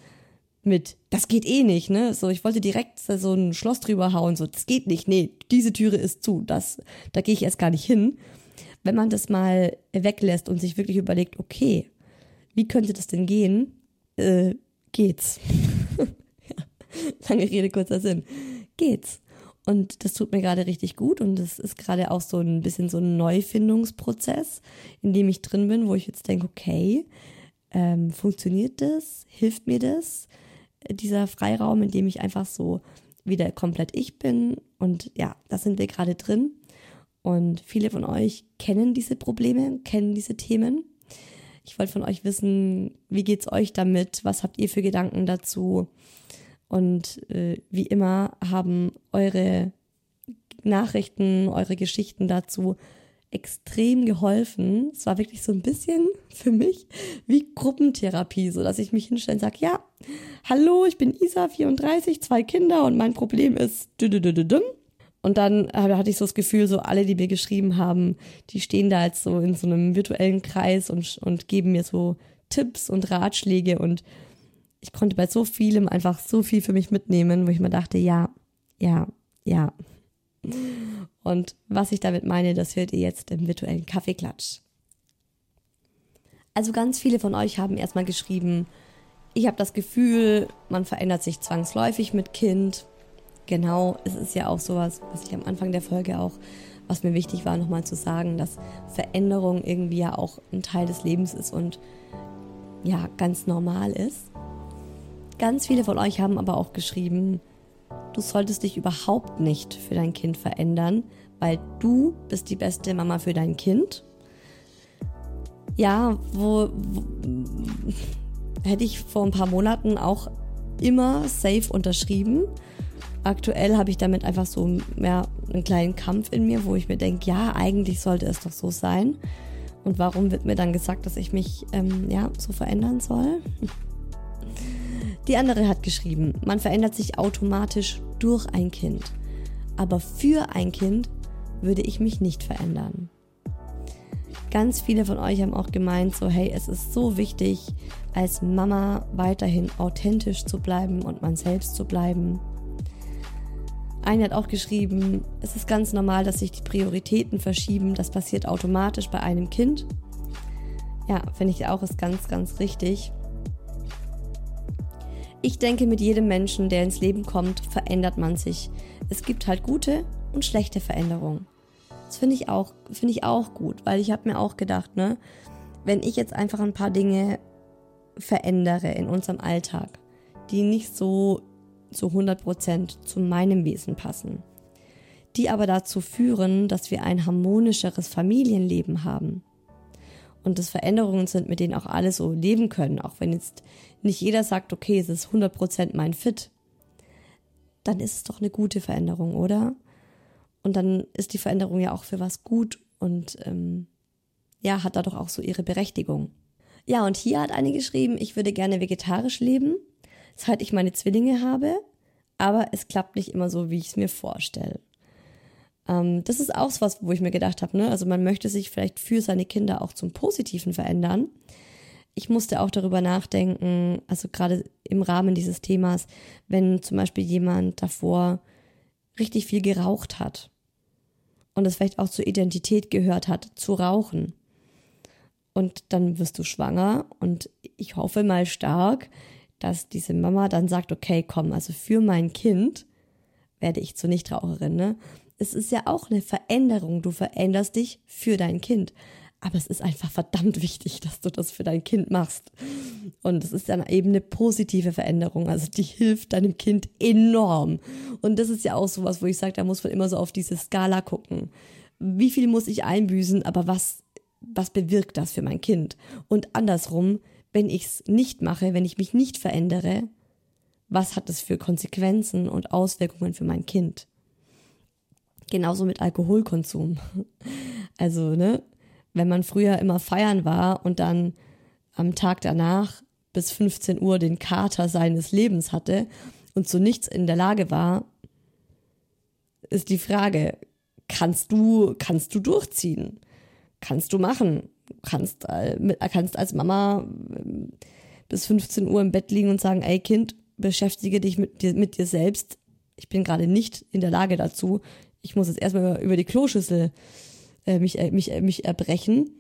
mit, das geht eh nicht, ne? So, ich wollte direkt so ein Schloss drüber hauen, so, das geht nicht, nee, diese Türe ist zu, das, da gehe ich erst gar nicht hin. Wenn man das mal weglässt und sich wirklich überlegt, okay, wie könnte das denn gehen? Äh, geht's. Lange Rede, kurzer Sinn. Geht's. Und das tut mir gerade richtig gut und das ist gerade auch so ein bisschen so ein Neufindungsprozess, in dem ich drin bin, wo ich jetzt denke, okay, ähm, funktioniert das? Hilft mir das? Dieser Freiraum, in dem ich einfach so wieder komplett ich bin. Und ja, da sind wir gerade drin. Und viele von euch kennen diese Probleme, kennen diese Themen. Ich wollte von euch wissen, wie geht's euch damit? Was habt ihr für Gedanken dazu? Und äh, wie immer haben eure Nachrichten, eure Geschichten dazu extrem geholfen. Es war wirklich so ein bisschen für mich wie Gruppentherapie, so dass ich mich hinstelle und sage, ja, hallo, ich bin Isa, 34, zwei Kinder und mein Problem ist und dann hatte ich so das Gefühl, so alle, die mir geschrieben haben, die stehen da jetzt so in so einem virtuellen Kreis und, und geben mir so Tipps und Ratschläge und ich konnte bei so vielem einfach so viel für mich mitnehmen, wo ich mir dachte, ja, ja, ja. Und was ich damit meine, das hört ihr jetzt im virtuellen Kaffeeklatsch. Also ganz viele von euch haben erstmal geschrieben, ich habe das Gefühl, man verändert sich zwangsläufig mit Kind. Genau, es ist ja auch sowas, was ich am Anfang der Folge auch, was mir wichtig war, nochmal zu sagen, dass Veränderung irgendwie ja auch ein Teil des Lebens ist und ja, ganz normal ist. Ganz viele von euch haben aber auch geschrieben, du solltest dich überhaupt nicht für dein Kind verändern, weil du bist die beste Mama für dein Kind. Ja, wo, wo hätte ich vor ein paar Monaten auch immer safe unterschrieben. Aktuell habe ich damit einfach so ja, einen kleinen Kampf in mir, wo ich mir denke, ja, eigentlich sollte es doch so sein. Und warum wird mir dann gesagt, dass ich mich ähm, ja, so verändern soll? Die andere hat geschrieben, man verändert sich automatisch durch ein Kind. Aber für ein Kind würde ich mich nicht verändern. Ganz viele von euch haben auch gemeint, so hey, es ist so wichtig, als Mama weiterhin authentisch zu bleiben und man selbst zu bleiben. Eine hat auch geschrieben, es ist ganz normal, dass sich die Prioritäten verschieben. Das passiert automatisch bei einem Kind. Ja, finde ich auch, ist ganz, ganz richtig. Ich denke, mit jedem Menschen, der ins Leben kommt, verändert man sich. Es gibt halt gute und schlechte Veränderungen. Das finde ich auch, finde ich auch gut, weil ich habe mir auch gedacht, ne, wenn ich jetzt einfach ein paar Dinge verändere in unserem Alltag, die nicht so zu 100% zu meinem Wesen passen, die aber dazu führen, dass wir ein harmonischeres Familienleben haben. Und das Veränderungen sind, mit denen auch alle so leben können, auch wenn jetzt nicht jeder sagt, okay, es ist 100% mein Fit, dann ist es doch eine gute Veränderung, oder? Und dann ist die Veränderung ja auch für was gut und ähm, ja, hat da doch auch so ihre Berechtigung. Ja, und hier hat eine geschrieben, ich würde gerne vegetarisch leben, seit ich meine Zwillinge habe, aber es klappt nicht immer so, wie ich es mir vorstelle. Ähm, das ist auch was, wo ich mir gedacht habe, ne? Also man möchte sich vielleicht für seine Kinder auch zum Positiven verändern. Ich musste auch darüber nachdenken, also gerade im Rahmen dieses Themas, wenn zum Beispiel jemand davor richtig viel geraucht hat und es vielleicht auch zur Identität gehört hat, zu rauchen. Und dann wirst du schwanger und ich hoffe mal stark, dass diese Mama dann sagt, okay, komm, also für mein Kind werde ich zur Nichtraucherin. Ne? Es ist ja auch eine Veränderung. Du veränderst dich für dein Kind. Aber es ist einfach verdammt wichtig, dass du das für dein Kind machst. Und es ist dann eben eine positive Veränderung. Also die hilft deinem Kind enorm. Und das ist ja auch sowas, wo ich sage, da muss man immer so auf diese Skala gucken. Wie viel muss ich einbüßen, aber was, was bewirkt das für mein Kind? Und andersrum, wenn ich es nicht mache, wenn ich mich nicht verändere, was hat das für Konsequenzen und Auswirkungen für mein Kind? Genauso mit Alkoholkonsum. Also, ne, wenn man früher immer feiern war und dann am Tag danach bis 15 Uhr den Kater seines Lebens hatte und zu nichts in der Lage war, ist die Frage, kannst du, kannst du durchziehen? Kannst du machen? Kannst, äh, kannst als Mama ähm, bis 15 Uhr im Bett liegen und sagen, ey Kind, beschäftige dich mit dir, mit dir selbst. Ich bin gerade nicht in der Lage dazu. Ich muss jetzt erstmal über die Kloschüssel äh, mich, äh, mich, äh, mich erbrechen.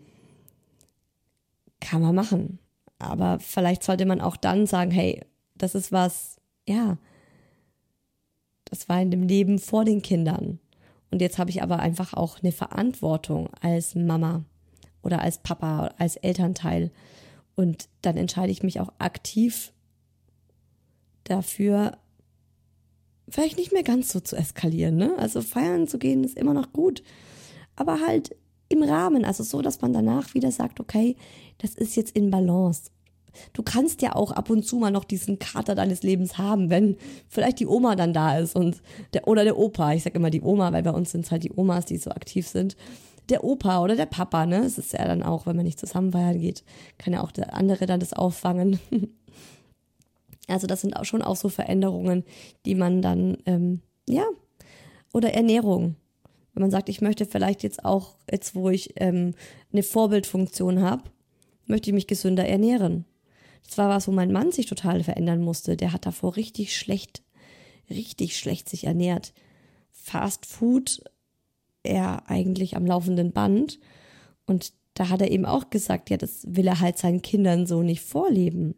Kann man machen. Aber vielleicht sollte man auch dann sagen, hey, das ist was, ja, das war in dem Leben vor den Kindern. Und jetzt habe ich aber einfach auch eine Verantwortung als Mama oder als Papa, als Elternteil. Und dann entscheide ich mich auch aktiv dafür, vielleicht nicht mehr ganz so zu eskalieren. Ne? Also feiern zu gehen ist immer noch gut aber halt im Rahmen, also so, dass man danach wieder sagt, okay, das ist jetzt in Balance. Du kannst ja auch ab und zu mal noch diesen Kater deines Lebens haben, wenn vielleicht die Oma dann da ist und der oder der Opa. Ich sag immer die Oma, weil bei uns sind es halt die Omas, die so aktiv sind. Der Opa oder der Papa, ne? Es ist ja dann auch, wenn man nicht zusammen feiern geht, kann ja auch der andere dann das auffangen. also das sind auch schon auch so Veränderungen, die man dann, ähm, ja, oder Ernährung wenn man sagt, ich möchte vielleicht jetzt auch, jetzt wo ich ähm, eine Vorbildfunktion habe, möchte ich mich gesünder ernähren. Das war was, wo mein Mann sich total verändern musste. Der hat davor richtig schlecht, richtig schlecht sich ernährt. Fast Food, er eigentlich am laufenden Band. Und da hat er eben auch gesagt, ja, das will er halt seinen Kindern so nicht vorleben.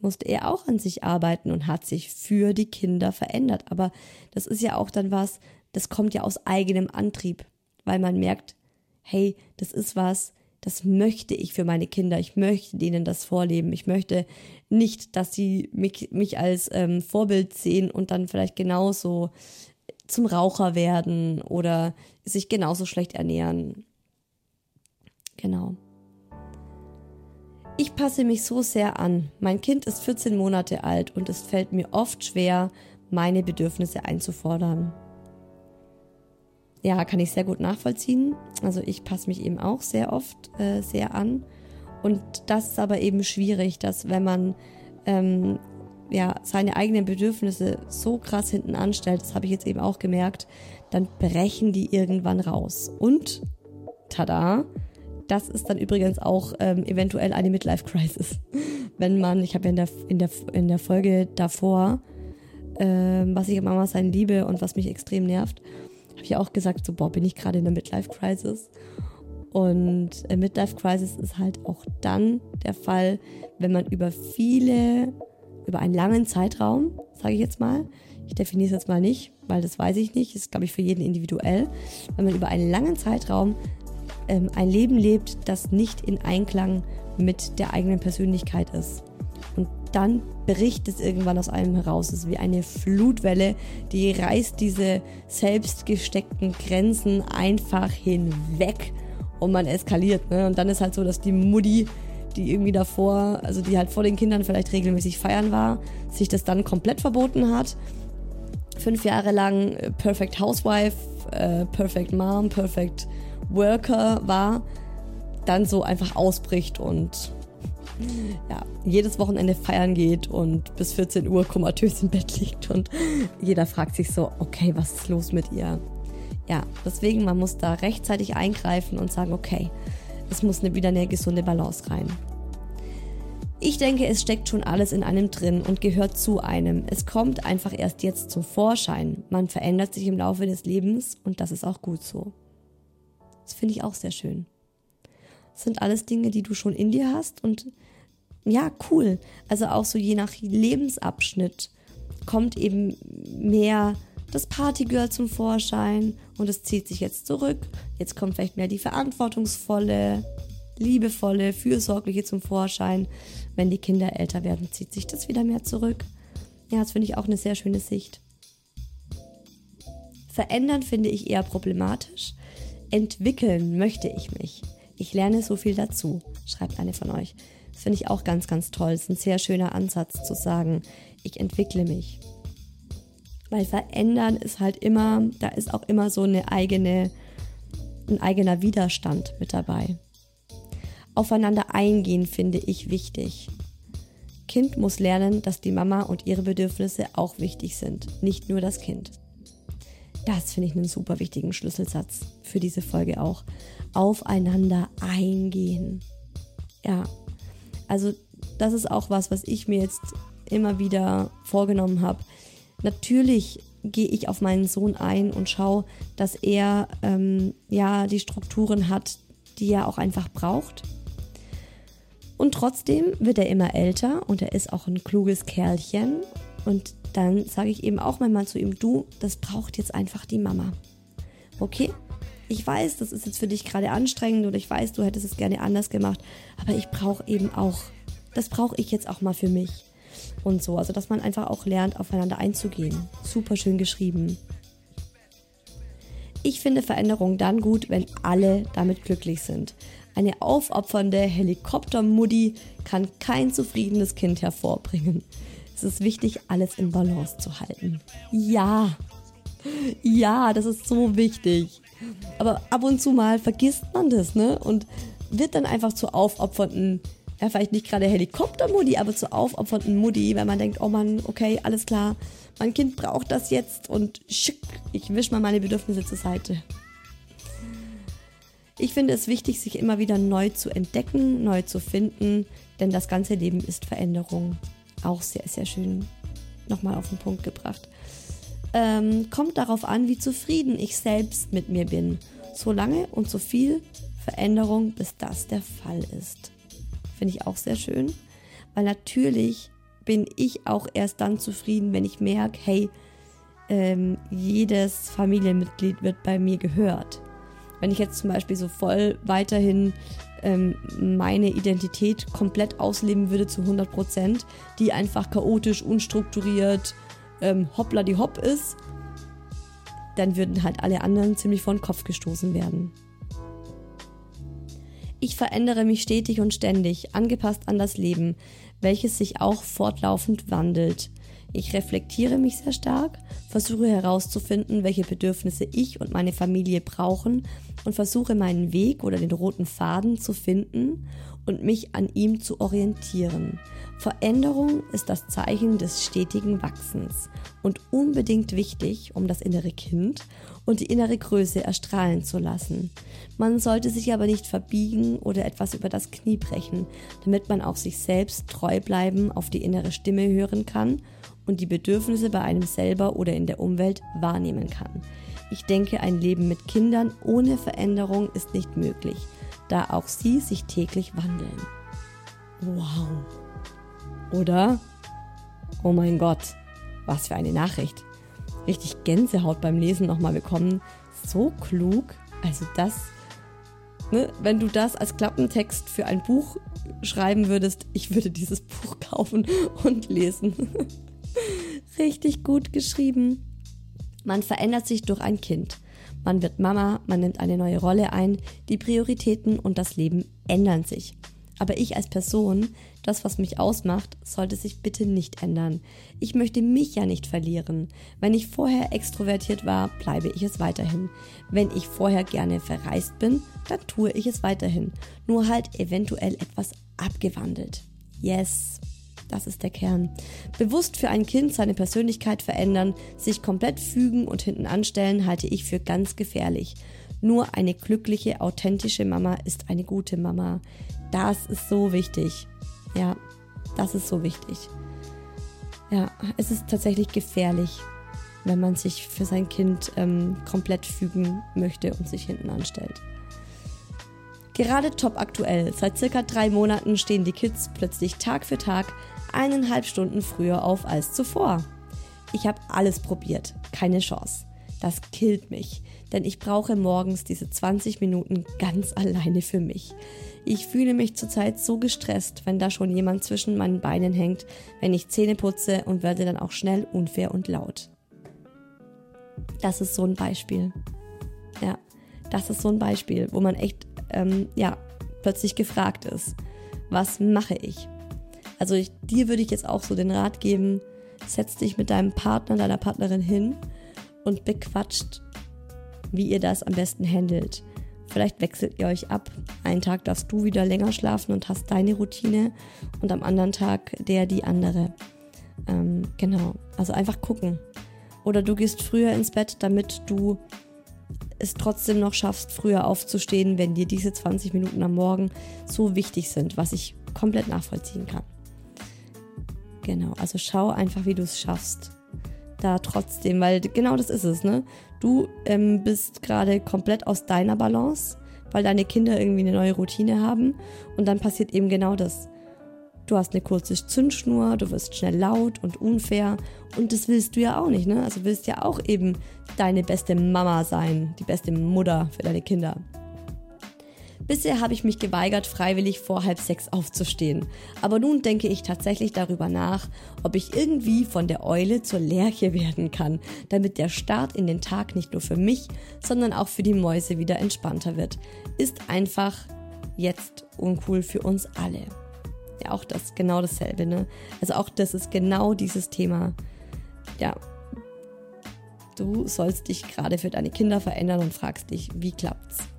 Musste er auch an sich arbeiten und hat sich für die Kinder verändert. Aber das ist ja auch dann was, das kommt ja aus eigenem Antrieb, weil man merkt, hey, das ist was, das möchte ich für meine Kinder. Ich möchte denen das vorleben. Ich möchte nicht, dass sie mich, mich als ähm, Vorbild sehen und dann vielleicht genauso zum Raucher werden oder sich genauso schlecht ernähren. Genau. Ich passe mich so sehr an. Mein Kind ist 14 Monate alt und es fällt mir oft schwer, meine Bedürfnisse einzufordern ja, kann ich sehr gut nachvollziehen. Also ich passe mich eben auch sehr oft äh, sehr an. Und das ist aber eben schwierig, dass wenn man ähm, ja, seine eigenen Bedürfnisse so krass hinten anstellt, das habe ich jetzt eben auch gemerkt, dann brechen die irgendwann raus. Und tada, das ist dann übrigens auch ähm, eventuell eine Midlife-Crisis. Wenn man, ich habe ja in der, in, der, in der Folge davor, ähm, was ich an Mama sein liebe und was mich extrem nervt, habe ich auch gesagt, so, boah, bin ich gerade in der Midlife-Crisis. Und äh, Midlife-Crisis ist halt auch dann der Fall, wenn man über viele, über einen langen Zeitraum, sage ich jetzt mal, ich definiere es jetzt mal nicht, weil das weiß ich nicht, ist glaube ich für jeden individuell, wenn man über einen langen Zeitraum ähm, ein Leben lebt, das nicht in Einklang mit der eigenen Persönlichkeit ist. Dann bricht es irgendwann aus einem heraus. Es ist wie eine Flutwelle, die reißt diese selbst gesteckten Grenzen einfach hinweg und man eskaliert. Ne? Und dann ist halt so, dass die Mutti, die irgendwie davor, also die halt vor den Kindern vielleicht regelmäßig feiern war, sich das dann komplett verboten hat. Fünf Jahre lang äh, Perfect Housewife, äh, Perfect Mom, Perfect Worker war, dann so einfach ausbricht und ja, jedes Wochenende feiern geht und bis 14 Uhr komatös im Bett liegt und jeder fragt sich so, okay, was ist los mit ihr? Ja, deswegen, man muss da rechtzeitig eingreifen und sagen, okay, es muss wieder eine gesunde Balance rein. Ich denke, es steckt schon alles in einem drin und gehört zu einem. Es kommt einfach erst jetzt zum Vorschein. Man verändert sich im Laufe des Lebens und das ist auch gut so. Das finde ich auch sehr schön. Das sind alles Dinge, die du schon in dir hast und ja, cool. Also auch so je nach Lebensabschnitt kommt eben mehr das Partygirl zum Vorschein und es zieht sich jetzt zurück. Jetzt kommt vielleicht mehr die verantwortungsvolle, liebevolle, fürsorgliche zum Vorschein. Wenn die Kinder älter werden, zieht sich das wieder mehr zurück. Ja, das finde ich auch eine sehr schöne Sicht. Verändern finde ich eher problematisch, entwickeln möchte ich mich. Ich lerne so viel dazu, schreibt eine von euch. Das finde ich auch ganz, ganz toll. Es ist ein sehr schöner Ansatz zu sagen, ich entwickle mich. Weil verändern ist halt immer, da ist auch immer so eine eigene, ein eigener Widerstand mit dabei. Aufeinander eingehen finde ich wichtig. Kind muss lernen, dass die Mama und ihre Bedürfnisse auch wichtig sind, nicht nur das Kind. Das finde ich einen super wichtigen Schlüsselsatz für diese Folge auch. Aufeinander eingehen. Ja, also das ist auch was, was ich mir jetzt immer wieder vorgenommen habe. Natürlich gehe ich auf meinen Sohn ein und schaue, dass er ähm, ja die Strukturen hat, die er auch einfach braucht. Und trotzdem wird er immer älter und er ist auch ein kluges Kerlchen und dann sage ich eben auch manchmal zu ihm, du, das braucht jetzt einfach die Mama. Okay? Ich weiß, das ist jetzt für dich gerade anstrengend oder ich weiß, du hättest es gerne anders gemacht, aber ich brauche eben auch, das brauche ich jetzt auch mal für mich. Und so, also dass man einfach auch lernt, aufeinander einzugehen. Super schön geschrieben. Ich finde Veränderungen dann gut, wenn alle damit glücklich sind. Eine aufopfernde Helikoptermuddi kann kein zufriedenes Kind hervorbringen. Es ist wichtig, alles in Balance zu halten. Ja, ja, das ist so wichtig. Aber ab und zu mal vergisst man das, ne? Und wird dann einfach zu aufopfernden, ja, vielleicht nicht gerade Helikoptermutti, aber zu aufopfernden Mutti, weil man denkt, oh Mann, okay, alles klar, mein Kind braucht das jetzt und schick, ich wisch mal meine Bedürfnisse zur Seite. Ich finde es wichtig, sich immer wieder neu zu entdecken, neu zu finden, denn das ganze Leben ist Veränderung auch sehr, sehr schön nochmal auf den Punkt gebracht. Ähm, kommt darauf an, wie zufrieden ich selbst mit mir bin. So lange und so viel Veränderung, bis das der Fall ist. Finde ich auch sehr schön, weil natürlich bin ich auch erst dann zufrieden, wenn ich merke, hey, ähm, jedes Familienmitglied wird bei mir gehört. Wenn ich jetzt zum Beispiel so voll weiterhin ähm, meine Identität komplett ausleben würde zu 100 Prozent, die einfach chaotisch, unstrukturiert, ähm, hoppla die hopp ist, dann würden halt alle anderen ziemlich vor den Kopf gestoßen werden. Ich verändere mich stetig und ständig, angepasst an das Leben, welches sich auch fortlaufend wandelt. Ich reflektiere mich sehr stark, versuche herauszufinden, welche Bedürfnisse ich und meine Familie brauchen und versuche meinen Weg oder den roten Faden zu finden und mich an ihm zu orientieren. Veränderung ist das Zeichen des stetigen Wachsens und unbedingt wichtig, um das innere Kind und die innere Größe erstrahlen zu lassen. Man sollte sich aber nicht verbiegen oder etwas über das Knie brechen, damit man auch sich selbst treu bleiben, auf die innere Stimme hören kann und die Bedürfnisse bei einem selber oder in der Umwelt wahrnehmen kann. Ich denke, ein Leben mit Kindern ohne Veränderung ist nicht möglich da auch sie sich täglich wandeln. Wow. Oder? Oh mein Gott, was für eine Nachricht. Richtig Gänsehaut beim Lesen nochmal bekommen. So klug. Also das, ne, wenn du das als Klappentext für ein Buch schreiben würdest, ich würde dieses Buch kaufen und lesen. Richtig gut geschrieben. Man verändert sich durch ein Kind. Man wird Mama, man nimmt eine neue Rolle ein, die Prioritäten und das Leben ändern sich. Aber ich als Person, das, was mich ausmacht, sollte sich bitte nicht ändern. Ich möchte mich ja nicht verlieren. Wenn ich vorher extrovertiert war, bleibe ich es weiterhin. Wenn ich vorher gerne verreist bin, dann tue ich es weiterhin. Nur halt eventuell etwas abgewandelt. Yes. Das ist der Kern. Bewusst für ein Kind seine Persönlichkeit verändern, sich komplett fügen und hinten anstellen, halte ich für ganz gefährlich. Nur eine glückliche, authentische Mama ist eine gute Mama. Das ist so wichtig. Ja, das ist so wichtig. Ja, es ist tatsächlich gefährlich, wenn man sich für sein Kind ähm, komplett fügen möchte und sich hinten anstellt. Gerade top aktuell. Seit circa drei Monaten stehen die Kids plötzlich Tag für Tag eineinhalb Stunden früher auf als zuvor. Ich habe alles probiert, keine Chance. Das killt mich, denn ich brauche morgens diese 20 Minuten ganz alleine für mich. Ich fühle mich zurzeit so gestresst, wenn da schon jemand zwischen meinen Beinen hängt, wenn ich Zähne putze und werde dann auch schnell unfair und laut. Das ist so ein Beispiel. Ja, das ist so ein Beispiel, wo man echt, ähm, ja, plötzlich gefragt ist. Was mache ich? Also ich, dir würde ich jetzt auch so den Rat geben, setz dich mit deinem Partner, deiner Partnerin hin und bequatscht, wie ihr das am besten handelt. Vielleicht wechselt ihr euch ab. Einen Tag darfst du wieder länger schlafen und hast deine Routine und am anderen Tag der die andere. Ähm, genau. Also einfach gucken. Oder du gehst früher ins Bett, damit du es trotzdem noch schaffst, früher aufzustehen, wenn dir diese 20 Minuten am Morgen so wichtig sind, was ich komplett nachvollziehen kann. Genau, also schau einfach, wie du es schaffst. Da trotzdem, weil genau das ist es, ne? Du ähm, bist gerade komplett aus deiner Balance, weil deine Kinder irgendwie eine neue Routine haben und dann passiert eben genau das. Du hast eine kurze Zündschnur, du wirst schnell laut und unfair und das willst du ja auch nicht, ne? Also willst ja auch eben deine beste Mama sein, die beste Mutter für deine Kinder. Bisher habe ich mich geweigert, freiwillig vor halb sechs aufzustehen. Aber nun denke ich tatsächlich darüber nach, ob ich irgendwie von der Eule zur Lerche werden kann, damit der Start in den Tag nicht nur für mich, sondern auch für die Mäuse wieder entspannter wird. Ist einfach jetzt uncool für uns alle. Ja, auch das, genau dasselbe, ne? Also auch das ist genau dieses Thema. Ja, du sollst dich gerade für deine Kinder verändern und fragst dich, wie klappt's?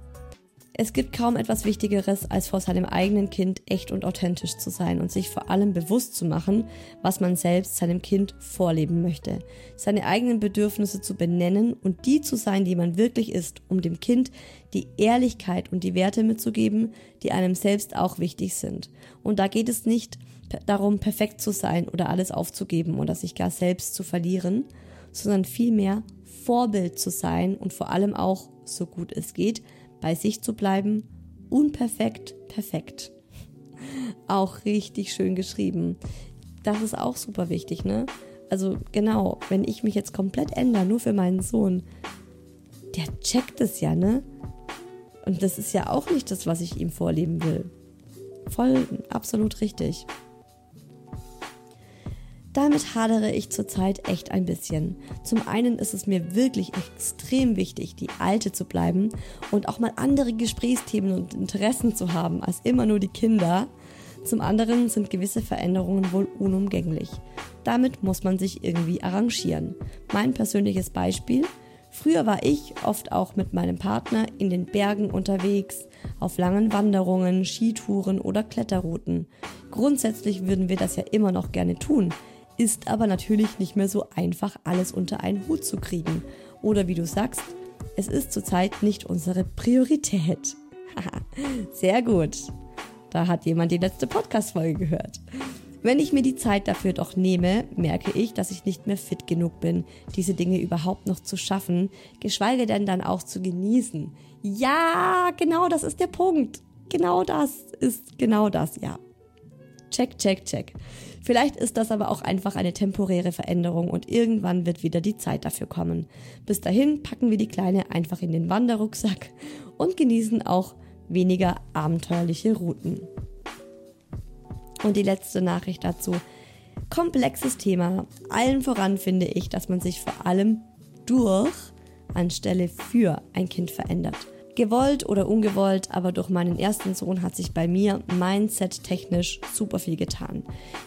Es gibt kaum etwas Wichtigeres, als vor seinem eigenen Kind echt und authentisch zu sein und sich vor allem bewusst zu machen, was man selbst seinem Kind vorleben möchte, seine eigenen Bedürfnisse zu benennen und die zu sein, die man wirklich ist, um dem Kind die Ehrlichkeit und die Werte mitzugeben, die einem selbst auch wichtig sind. Und da geht es nicht darum, perfekt zu sein oder alles aufzugeben oder sich gar selbst zu verlieren, sondern vielmehr Vorbild zu sein und vor allem auch, so gut es geht, bei sich zu bleiben. Unperfekt, perfekt. Auch richtig schön geschrieben. Das ist auch super wichtig, ne? Also genau, wenn ich mich jetzt komplett ändere, nur für meinen Sohn, der checkt es ja, ne? Und das ist ja auch nicht das, was ich ihm vorleben will. Voll, absolut richtig. Damit hadere ich zurzeit echt ein bisschen. Zum einen ist es mir wirklich extrem wichtig, die Alte zu bleiben und auch mal andere Gesprächsthemen und Interessen zu haben als immer nur die Kinder. Zum anderen sind gewisse Veränderungen wohl unumgänglich. Damit muss man sich irgendwie arrangieren. Mein persönliches Beispiel. Früher war ich oft auch mit meinem Partner in den Bergen unterwegs, auf langen Wanderungen, Skitouren oder Kletterrouten. Grundsätzlich würden wir das ja immer noch gerne tun, ist aber natürlich nicht mehr so einfach, alles unter einen Hut zu kriegen. Oder wie du sagst, es ist zurzeit nicht unsere Priorität. Sehr gut. Da hat jemand die letzte Podcast-Folge gehört. Wenn ich mir die Zeit dafür doch nehme, merke ich, dass ich nicht mehr fit genug bin, diese Dinge überhaupt noch zu schaffen, geschweige denn dann auch zu genießen. Ja, genau das ist der Punkt. Genau das ist genau das, ja. Check, check, check. Vielleicht ist das aber auch einfach eine temporäre Veränderung und irgendwann wird wieder die Zeit dafür kommen. Bis dahin packen wir die Kleine einfach in den Wanderrucksack und genießen auch weniger abenteuerliche Routen. Und die letzte Nachricht dazu. Komplexes Thema. Allen voran finde ich, dass man sich vor allem durch anstelle für ein Kind verändert. Gewollt oder ungewollt, aber durch meinen ersten Sohn hat sich bei mir mindset-technisch super viel getan.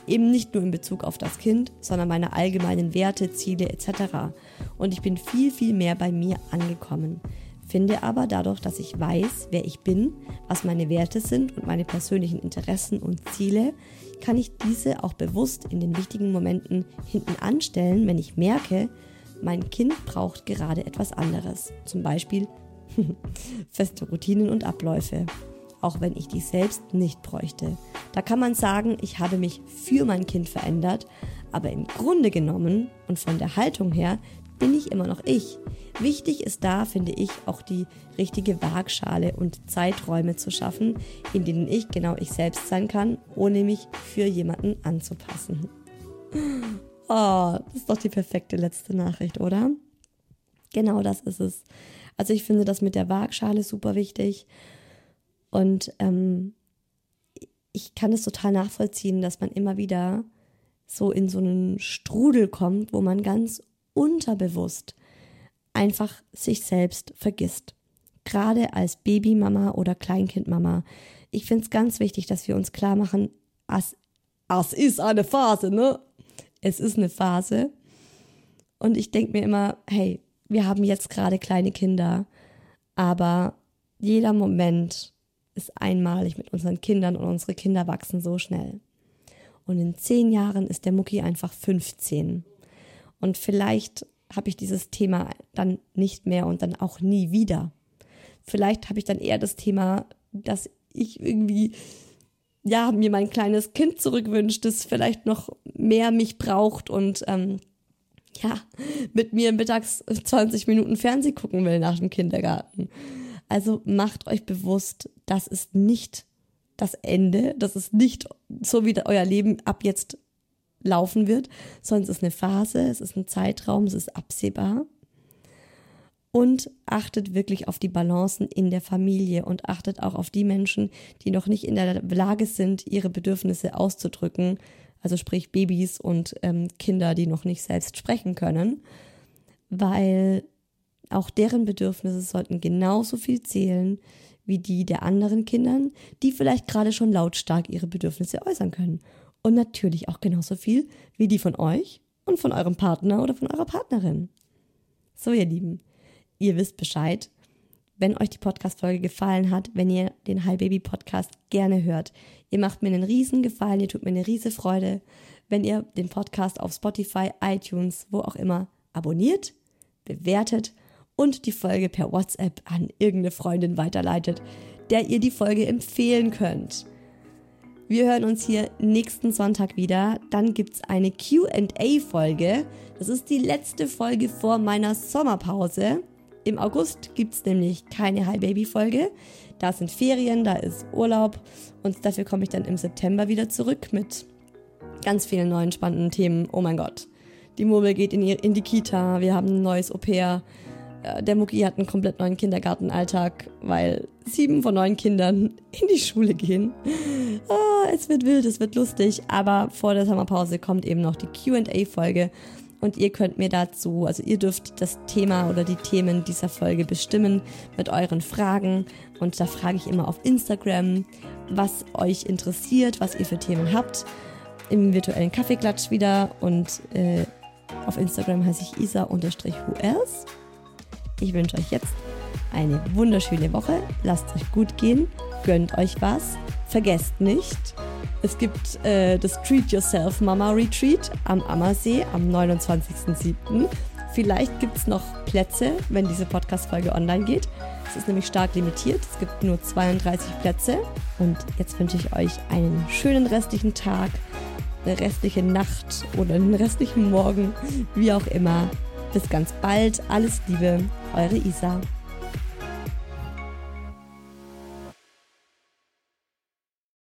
Eben nicht nur in Bezug auf das Kind, sondern meine allgemeinen Werte, Ziele etc. Und ich bin viel, viel mehr bei mir angekommen finde aber dadurch, dass ich weiß, wer ich bin, was meine Werte sind und meine persönlichen Interessen und Ziele, kann ich diese auch bewusst in den wichtigen Momenten hinten anstellen, wenn ich merke, mein Kind braucht gerade etwas anderes. Zum Beispiel feste Routinen und Abläufe. Auch wenn ich die selbst nicht bräuchte. Da kann man sagen, ich habe mich für mein Kind verändert, aber im Grunde genommen und von der Haltung her bin ich immer noch ich. Wichtig ist da, finde ich, auch die richtige Waagschale und Zeiträume zu schaffen, in denen ich genau ich selbst sein kann, ohne mich für jemanden anzupassen. Oh, das ist doch die perfekte letzte Nachricht, oder? Genau das ist es. Also ich finde das mit der Waagschale super wichtig und ähm, ich kann es total nachvollziehen, dass man immer wieder so in so einen Strudel kommt, wo man ganz unterbewusst einfach sich selbst vergisst. Gerade als Babymama oder Kleinkindmama. Ich finde es ganz wichtig, dass wir uns klar machen, es, es ist eine Phase, ne? Es ist eine Phase. Und ich denke mir immer, hey, wir haben jetzt gerade kleine Kinder, aber jeder Moment ist einmalig mit unseren Kindern und unsere Kinder wachsen so schnell. Und in zehn Jahren ist der Mucki einfach 15. Und vielleicht habe ich dieses Thema dann nicht mehr und dann auch nie wieder. Vielleicht habe ich dann eher das Thema, dass ich irgendwie ja mir mein kleines Kind zurückwünscht, das vielleicht noch mehr mich braucht und ähm, ja mit mir mittags 20 Minuten Fernseh gucken will nach dem Kindergarten. Also macht euch bewusst, das ist nicht das Ende, das ist nicht so wie euer Leben ab jetzt laufen wird, sondern es ist eine Phase, es ist ein Zeitraum, es ist absehbar. Und achtet wirklich auf die Balancen in der Familie und achtet auch auf die Menschen, die noch nicht in der Lage sind, ihre Bedürfnisse auszudrücken. Also sprich Babys und ähm, Kinder, die noch nicht selbst sprechen können. Weil auch deren Bedürfnisse sollten genauso viel zählen wie die der anderen Kindern, die vielleicht gerade schon lautstark ihre Bedürfnisse äußern können und natürlich auch genauso viel wie die von euch und von eurem Partner oder von eurer Partnerin. So, ihr Lieben, ihr wisst Bescheid. Wenn euch die Podcast-Folge gefallen hat, wenn ihr den Hi Baby Podcast gerne hört, ihr macht mir einen riesen Gefallen, ihr tut mir eine riese Freude, wenn ihr den Podcast auf Spotify, iTunes, wo auch immer abonniert, bewertet und die Folge per WhatsApp an irgendeine Freundin weiterleitet, der ihr die Folge empfehlen könnt. Wir hören uns hier nächsten Sonntag wieder. Dann gibt es eine QA-Folge. Das ist die letzte Folge vor meiner Sommerpause. Im August gibt es nämlich keine Hi Baby Folge. Da sind Ferien, da ist Urlaub und dafür komme ich dann im September wieder zurück mit ganz vielen neuen spannenden Themen. Oh mein Gott. Die Murmel geht in, in die Kita, wir haben ein neues Au-pair. Äh, der Mucki hat einen komplett neuen Kindergartenalltag, weil sieben von neun Kindern in die Schule gehen. Oh, es wird wild, es wird lustig, aber vor der Sommerpause kommt eben noch die QA-Folge und ihr könnt mir dazu, also ihr dürft das Thema oder die Themen dieser Folge bestimmen mit euren Fragen und da frage ich immer auf Instagram, was euch interessiert, was ihr für Themen habt. Im virtuellen Kaffeeklatsch wieder und äh, auf Instagram heiße ich isa-who else. Ich wünsche euch jetzt eine wunderschöne Woche. Lasst euch gut gehen. Gönnt euch was. Vergesst nicht, es gibt äh, das Treat Yourself Mama Retreat am Ammersee am 29.07. Vielleicht gibt es noch Plätze, wenn diese Podcast-Folge online geht. Es ist nämlich stark limitiert. Es gibt nur 32 Plätze. Und jetzt wünsche ich euch einen schönen restlichen Tag, eine restliche Nacht oder einen restlichen Morgen, wie auch immer. Bis ganz bald. Alles Liebe, eure Isa.